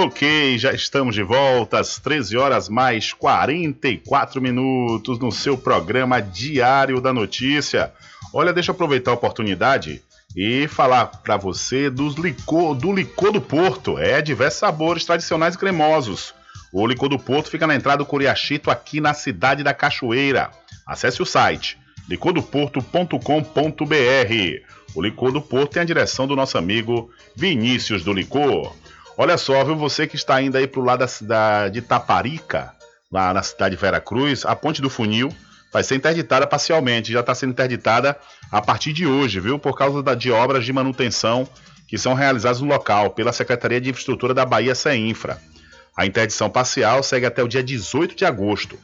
Ok, já estamos de volta às 13 horas mais 44 minutos no seu programa Diário da Notícia. Olha, deixa eu aproveitar a oportunidade e falar para você dos licor, do licor do Porto. É diversos sabores tradicionais e cremosos. O licor do Porto fica na entrada do Curiachito aqui na cidade da Cachoeira. Acesse o site licordoporto.com.br. O Licor do Porto tem a direção do nosso amigo Vinícius do Licor. Olha só, viu você que está indo aí pro lado da cidade de Taparica, lá na cidade de Vera Cruz, a Ponte do Funil vai ser interditada parcialmente, já está sendo interditada a partir de hoje, viu? Por causa da, de obras de manutenção que são realizadas no local pela Secretaria de Infraestrutura da Bahia Infra. A interdição parcial segue até o dia 18 de agosto.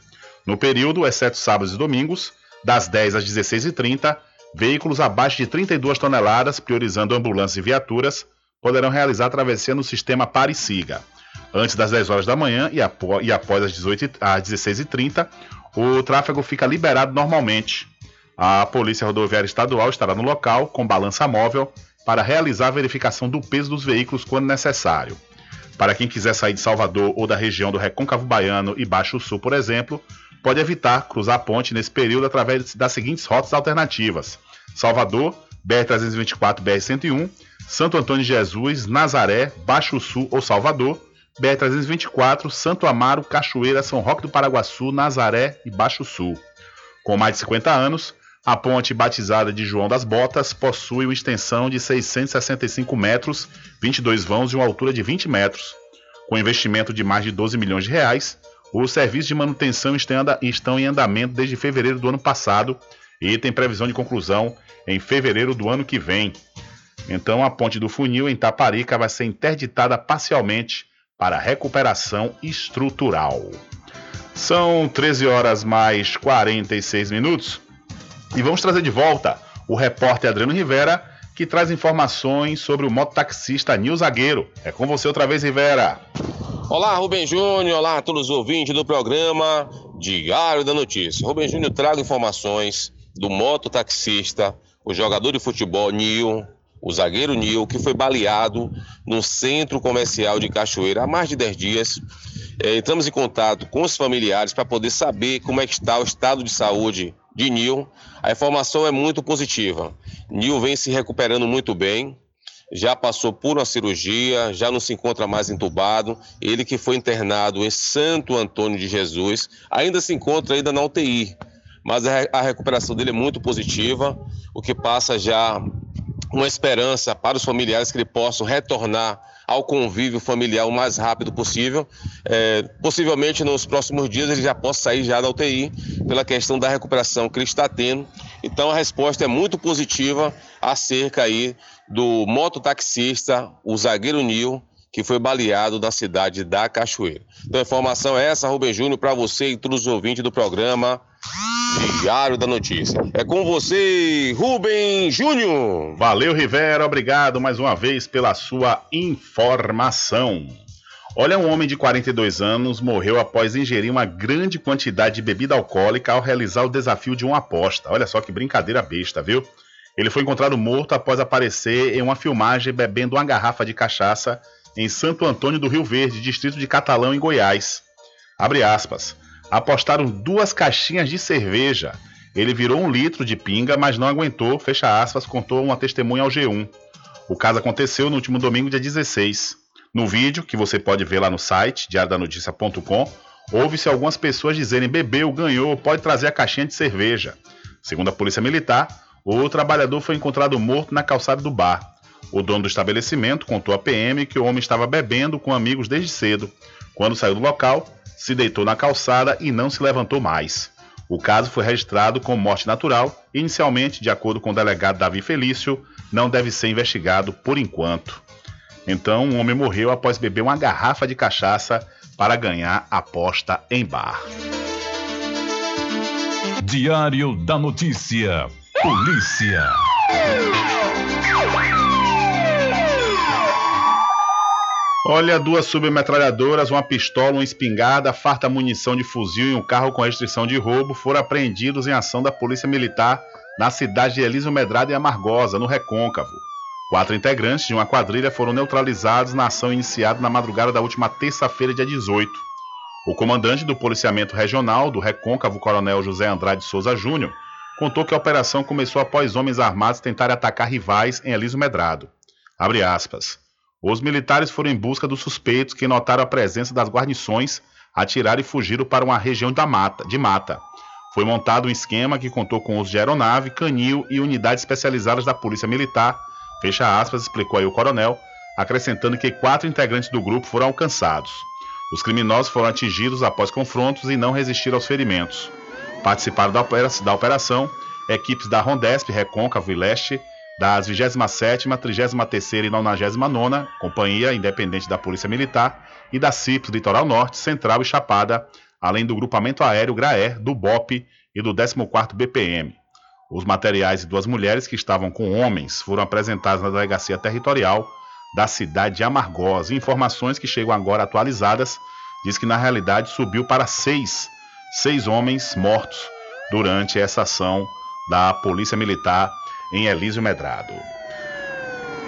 No período, exceto sábados e domingos, das 10 às 16h30, veículos abaixo de 32 toneladas, priorizando ambulâncias e viaturas, poderão realizar a travessia no sistema Pare e Siga. Antes das 10 horas da manhã e, e após as, 18, às 16h30, o tráfego fica liberado normalmente. A Polícia Rodoviária Estadual estará no local com balança móvel para realizar a verificação do peso dos veículos quando necessário. Para quem quiser sair de Salvador ou da região do Recôncavo Baiano e Baixo Sul, por exemplo, pode evitar cruzar a ponte nesse período através das seguintes rotas alternativas: Salvador, BR-324, BR-101, Santo Antônio de Jesus, Nazaré, Baixo Sul ou Salvador, BR-324, Santo Amaro, Cachoeira, São Roque do Paraguaçu, Nazaré e Baixo Sul. Com mais de 50 anos, a ponte batizada de João das Botas possui uma extensão de 665 metros, 22 vãos e uma altura de 20 metros. Com investimento de mais de 12 milhões de reais, os serviços de manutenção estão em andamento desde fevereiro do ano passado e tem previsão de conclusão em fevereiro do ano que vem. Então, a ponte do funil em Taparica vai ser interditada parcialmente para recuperação estrutural. São 13 horas mais 46 minutos e vamos trazer de volta o repórter Adriano Rivera, que traz informações sobre o mototaxista Nil Zagueiro. É com você outra vez, Rivera. Olá, Rubem Júnior. Olá a todos os ouvintes do programa Diário da Notícia. Rubem Júnior traga informações do mototaxista, o jogador de futebol Nil, o zagueiro Nil, que foi baleado no centro comercial de Cachoeira há mais de 10 dias. É, entramos em contato com os familiares para poder saber como é que está o estado de saúde de Nil. A informação é muito positiva. Nil vem se recuperando muito bem, já passou por uma cirurgia, já não se encontra mais entubado. Ele que foi internado em Santo Antônio de Jesus, ainda se encontra ainda na UTI, mas a recuperação dele é muito positiva, o que passa já uma esperança para os familiares que ele possam retornar ao convívio familiar o mais rápido possível. É, possivelmente nos próximos dias ele já possa sair já da UTI pela questão da recuperação que ele está tendo. Então a resposta é muito positiva acerca aí do mototaxista, o zagueiro Nil, que foi baleado na cidade da Cachoeira. Então a informação é essa, Rubem Júnior, para você e todos os ouvintes do programa Diário da Notícia. É com você, Rubem Júnior. Valeu, Rivera. Obrigado mais uma vez pela sua informação. Olha, um homem de 42 anos morreu após ingerir uma grande quantidade de bebida alcoólica ao realizar o desafio de uma aposta. Olha só que brincadeira besta, viu? Ele foi encontrado morto após aparecer em uma filmagem bebendo uma garrafa de cachaça em Santo Antônio do Rio Verde, distrito de Catalão, em Goiás. Abre aspas apostaram duas caixinhas de cerveja. Ele virou um litro de pinga, mas não aguentou, fecha aspas, contou uma testemunha ao G1. O caso aconteceu no último domingo, dia 16. No vídeo, que você pode ver lá no site, diariodanoticia.com, ouve-se algumas pessoas dizerem bebeu, ganhou, pode trazer a caixinha de cerveja. Segundo a Polícia Militar, O trabalhador foi encontrado morto na calçada do bar. O dono do estabelecimento contou à PM que o homem estava bebendo com amigos desde cedo. Quando saiu do local, se deitou na calçada e não se levantou mais. O caso foi registrado como morte natural e, inicialmente, de acordo com o delegado Davi Felício, não deve ser investigado por enquanto. Então, o homem morreu após beber uma garrafa de cachaça para ganhar aposta em bar. Diário da Notícia. Polícia. Olha, duas submetralhadoras, uma pistola, uma espingarda, farta munição de fuzil e um carro com restrição de roubo foram apreendidos em ação da Polícia Militar na cidade de Elísio Medrado e Amargosa, no Recôncavo. Quatro integrantes de uma quadrilha foram neutralizados na ação iniciada na madrugada da última terça-feira, dia 18. O comandante do policiamento regional do Recôncavo, Coronel José Andrade Souza Júnior, contou que a operação começou após homens armados tentarem atacar rivais em Elísio Medrado. Abre aspas. Os militares foram em busca dos suspeitos que notaram a presença das guarnições, atiraram e fugiram para uma região da mata, de mata. Foi montado um esquema que contou com uso de aeronave, canil e unidades especializadas da Polícia Militar, fecha aspas, explicou aí o coronel, acrescentando que quatro integrantes do grupo foram alcançados. Os criminosos foram atingidos após confrontos e não resistiram aos ferimentos. Participaram da operação equipes da Rondesp, Recôncavo e Leste, das 27ª, 33ª e 99ª Companhia Independente da Polícia Militar e da CIPS Litoral Norte, Central e Chapada, além do Grupamento Aéreo GRAER, do BOP e do 14º BPM. Os materiais de duas mulheres que estavam com homens foram apresentados na Delegacia Territorial da cidade de Amargosa. Informações que chegam agora atualizadas diz que na realidade subiu para seis, seis homens mortos durante essa ação da Polícia Militar em Elísio Medrado.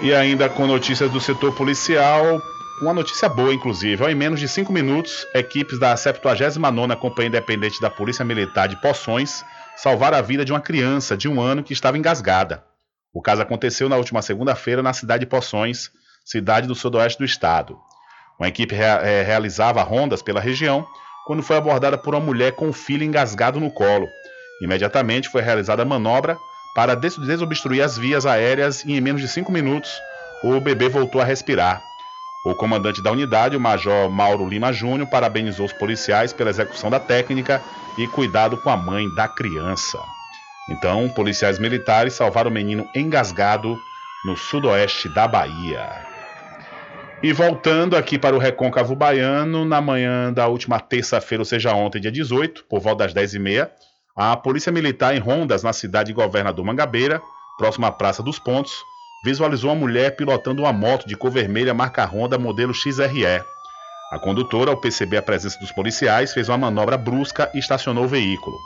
E ainda com notícias do setor policial, uma notícia boa, inclusive. Em menos de cinco minutos, equipes da 79ª Companhia Independente da Polícia Militar de Poções salvaram a vida de uma criança de um ano que estava engasgada. O caso aconteceu na última segunda-feira na cidade de Poções, cidade do sudoeste do estado. Uma equipe rea é, realizava rondas pela região quando foi abordada por uma mulher com um filho engasgado no colo. Imediatamente foi realizada a manobra para desobstruir as vias aéreas e em menos de cinco minutos o bebê voltou a respirar. O comandante da unidade, o Major Mauro Lima Júnior, parabenizou os policiais pela execução da técnica e cuidado com a mãe da criança. Então, policiais militares salvaram o menino engasgado no sudoeste da Bahia. E voltando aqui para o Recôncavo Baiano, na manhã da última terça-feira, ou seja, ontem, dia 18, por volta das 10h30, a Polícia Militar em rondas na cidade de Governador Mangabeira, próxima à Praça dos Pontos, visualizou uma mulher pilotando uma moto de cor vermelha marca Honda modelo XRE. A condutora, ao perceber a presença dos policiais, fez uma manobra brusca e estacionou o veículo.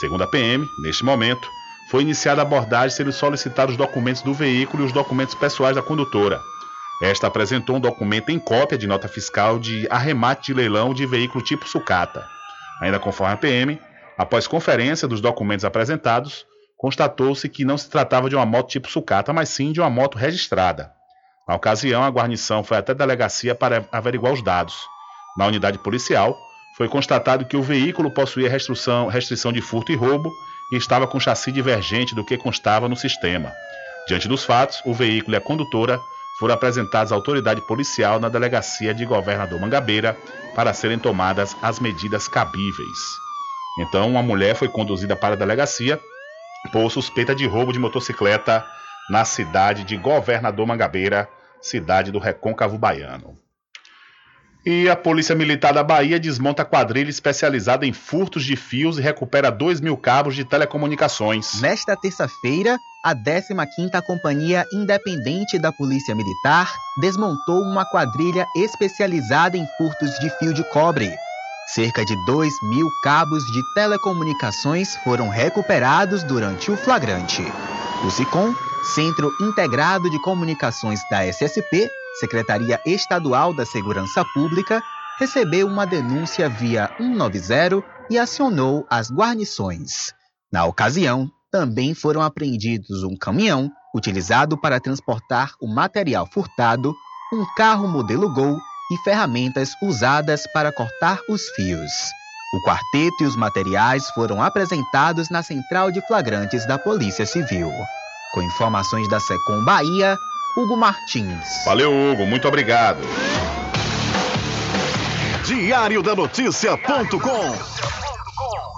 Segundo a PM, neste momento, foi iniciada a abordagem sendo solicitados os documentos do veículo e os documentos pessoais da condutora. Esta apresentou um documento em cópia de nota fiscal de arremate de leilão de veículo tipo sucata. Ainda conforme a PM, Após conferência dos documentos apresentados, constatou-se que não se tratava de uma moto tipo sucata, mas sim de uma moto registrada. Na ocasião, a guarnição foi até a delegacia para averiguar os dados. Na unidade policial, foi constatado que o veículo possuía restrição, restrição de furto e roubo e estava com chassi divergente do que constava no sistema. Diante dos fatos, o veículo e a condutora foram apresentados à autoridade policial na delegacia de Governador Mangabeira para serem tomadas as medidas cabíveis. Então, uma mulher foi conduzida para a delegacia por suspeita de roubo de motocicleta na cidade de Governador Mangabeira, cidade do Recôncavo Baiano. E a Polícia Militar da Bahia desmonta quadrilha especializada em furtos de fios e recupera 2 mil cabos de telecomunicações. Nesta terça-feira, a 15ª Companhia Independente da Polícia Militar desmontou uma quadrilha especializada em furtos de fio de cobre. Cerca de 2 mil cabos de telecomunicações foram recuperados durante o flagrante. O SICOM, Centro Integrado de Comunicações da SSP, Secretaria Estadual da Segurança Pública, recebeu uma denúncia via 190 e acionou as guarnições. Na ocasião, também foram apreendidos um caminhão utilizado para transportar o material furtado, um carro modelo Gol e ferramentas usadas para cortar os fios. O quarteto e os materiais foram apresentados na Central de Flagrantes da Polícia Civil. Com informações da Secom Bahia, Hugo Martins. Valeu, Hugo. Muito obrigado. Diário da Notícia.com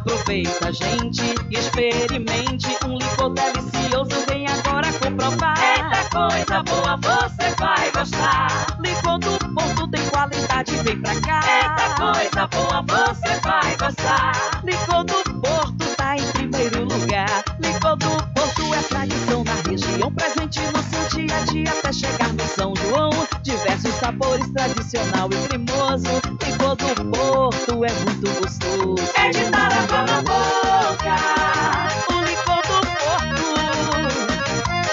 Aproveita, gente, e experimente um licor delicioso. Vem agora comprovar. Eita coisa boa, você vai gostar. Licor do Porto tem qualidade, vem pra cá. Eita coisa boa, você vai gostar. Licor do Porto tá em primeiro lugar. Licor do Porto é tradição na região, presente no seu dia a dia até chegar no São João. Diversos sabores, tradicional e cremoso. Licor do Porto é muito gostoso. É de dar água na boca. O licor do Porto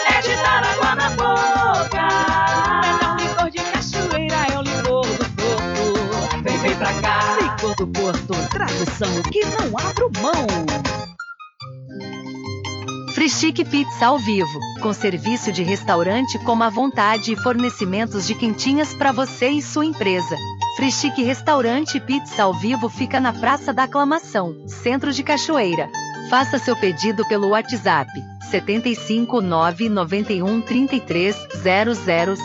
é de dar água na boca. Melhor licor de cachoeira é o licor do Porto. Vem, vem pra cá. Licor do Porto, tradição que não abro mão. Frischique Pizza ao vivo, com serviço de restaurante como à vontade e fornecimentos de quentinhas para você e sua empresa. Frischique Restaurante Pizza ao vivo fica na Praça da Aclamação, Centro de Cachoeira. Faça seu pedido pelo WhatsApp 75 991 33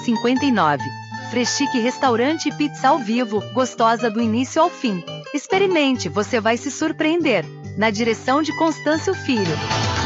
0059. Freschique Restaurante Pizza ao vivo, gostosa do início ao fim. Experimente, você vai se surpreender. Na direção de Constâncio Filho.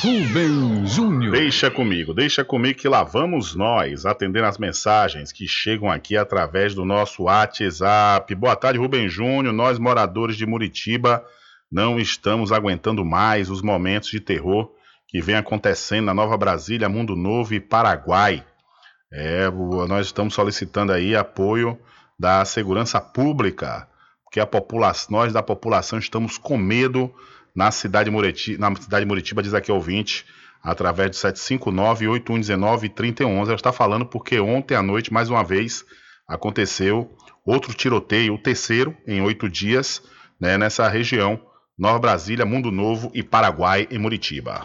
Rubem Júnior. Deixa comigo, deixa comigo que lá vamos nós atendendo as mensagens que chegam aqui através do nosso WhatsApp. Boa tarde, Rubem Júnior. Nós, moradores de Muritiba, não estamos aguentando mais os momentos de terror que vem acontecendo na Nova Brasília, Mundo Novo e Paraguai. É, nós estamos solicitando aí apoio da segurança pública, porque a população, nós da população estamos com medo na cidade de Muritiba, diz aqui ouvinte, através do 759-8119-3011. Ela está falando porque ontem à noite, mais uma vez, aconteceu outro tiroteio, o terceiro em oito dias, né, nessa região, Nova Brasília, Mundo Novo e Paraguai, em Muritiba.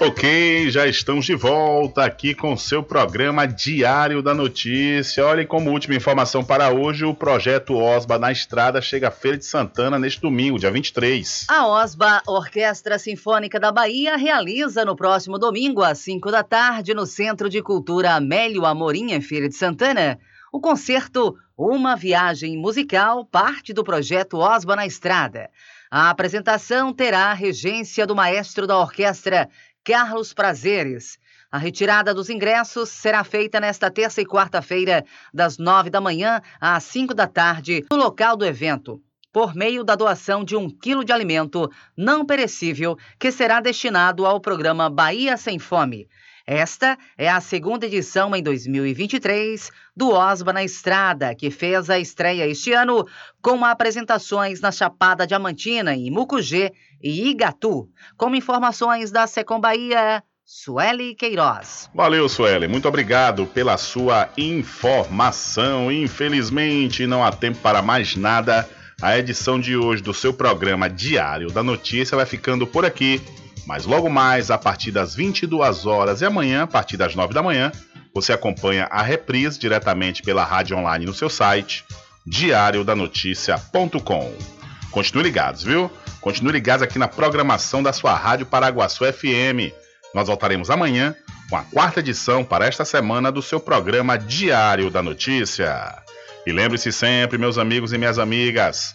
Ok, já estamos de volta aqui com seu programa Diário da Notícia. Olha, como última informação para hoje, o projeto OSBA na Estrada chega à Feira de Santana neste domingo, dia 23. A OSBA, Orquestra Sinfônica da Bahia, realiza no próximo domingo, às 5 da tarde, no Centro de Cultura Amélio Amorim, em Feira de Santana, o concerto Uma Viagem Musical, parte do projeto OSBA na Estrada. A apresentação terá a regência do maestro da orquestra, Carlos Prazeres. A retirada dos ingressos será feita nesta terça e quarta-feira, das nove da manhã às cinco da tarde, no local do evento, por meio da doação de um quilo de alimento não perecível que será destinado ao programa Bahia Sem Fome. Esta é a segunda edição em 2023 do Osba na Estrada, que fez a estreia este ano com apresentações na Chapada Diamantina, em Mucugê e Igatu. Como informações da Secom Bahia, Sueli Queiroz. Valeu, Sueli. Muito obrigado pela sua informação. Infelizmente, não há tempo para mais nada. A edição de hoje do seu programa Diário da Notícia vai ficando por aqui. Mas logo mais, a partir das 22 horas e amanhã, a partir das 9 da manhã, você acompanha a reprise diretamente pela rádio online no seu site, diariodanoticia.com. Continue ligados, viu? Continue ligados aqui na programação da sua Rádio Paraguaçu FM. Nós voltaremos amanhã com a quarta edição para esta semana do seu programa Diário da Notícia. E lembre-se sempre, meus amigos e minhas amigas,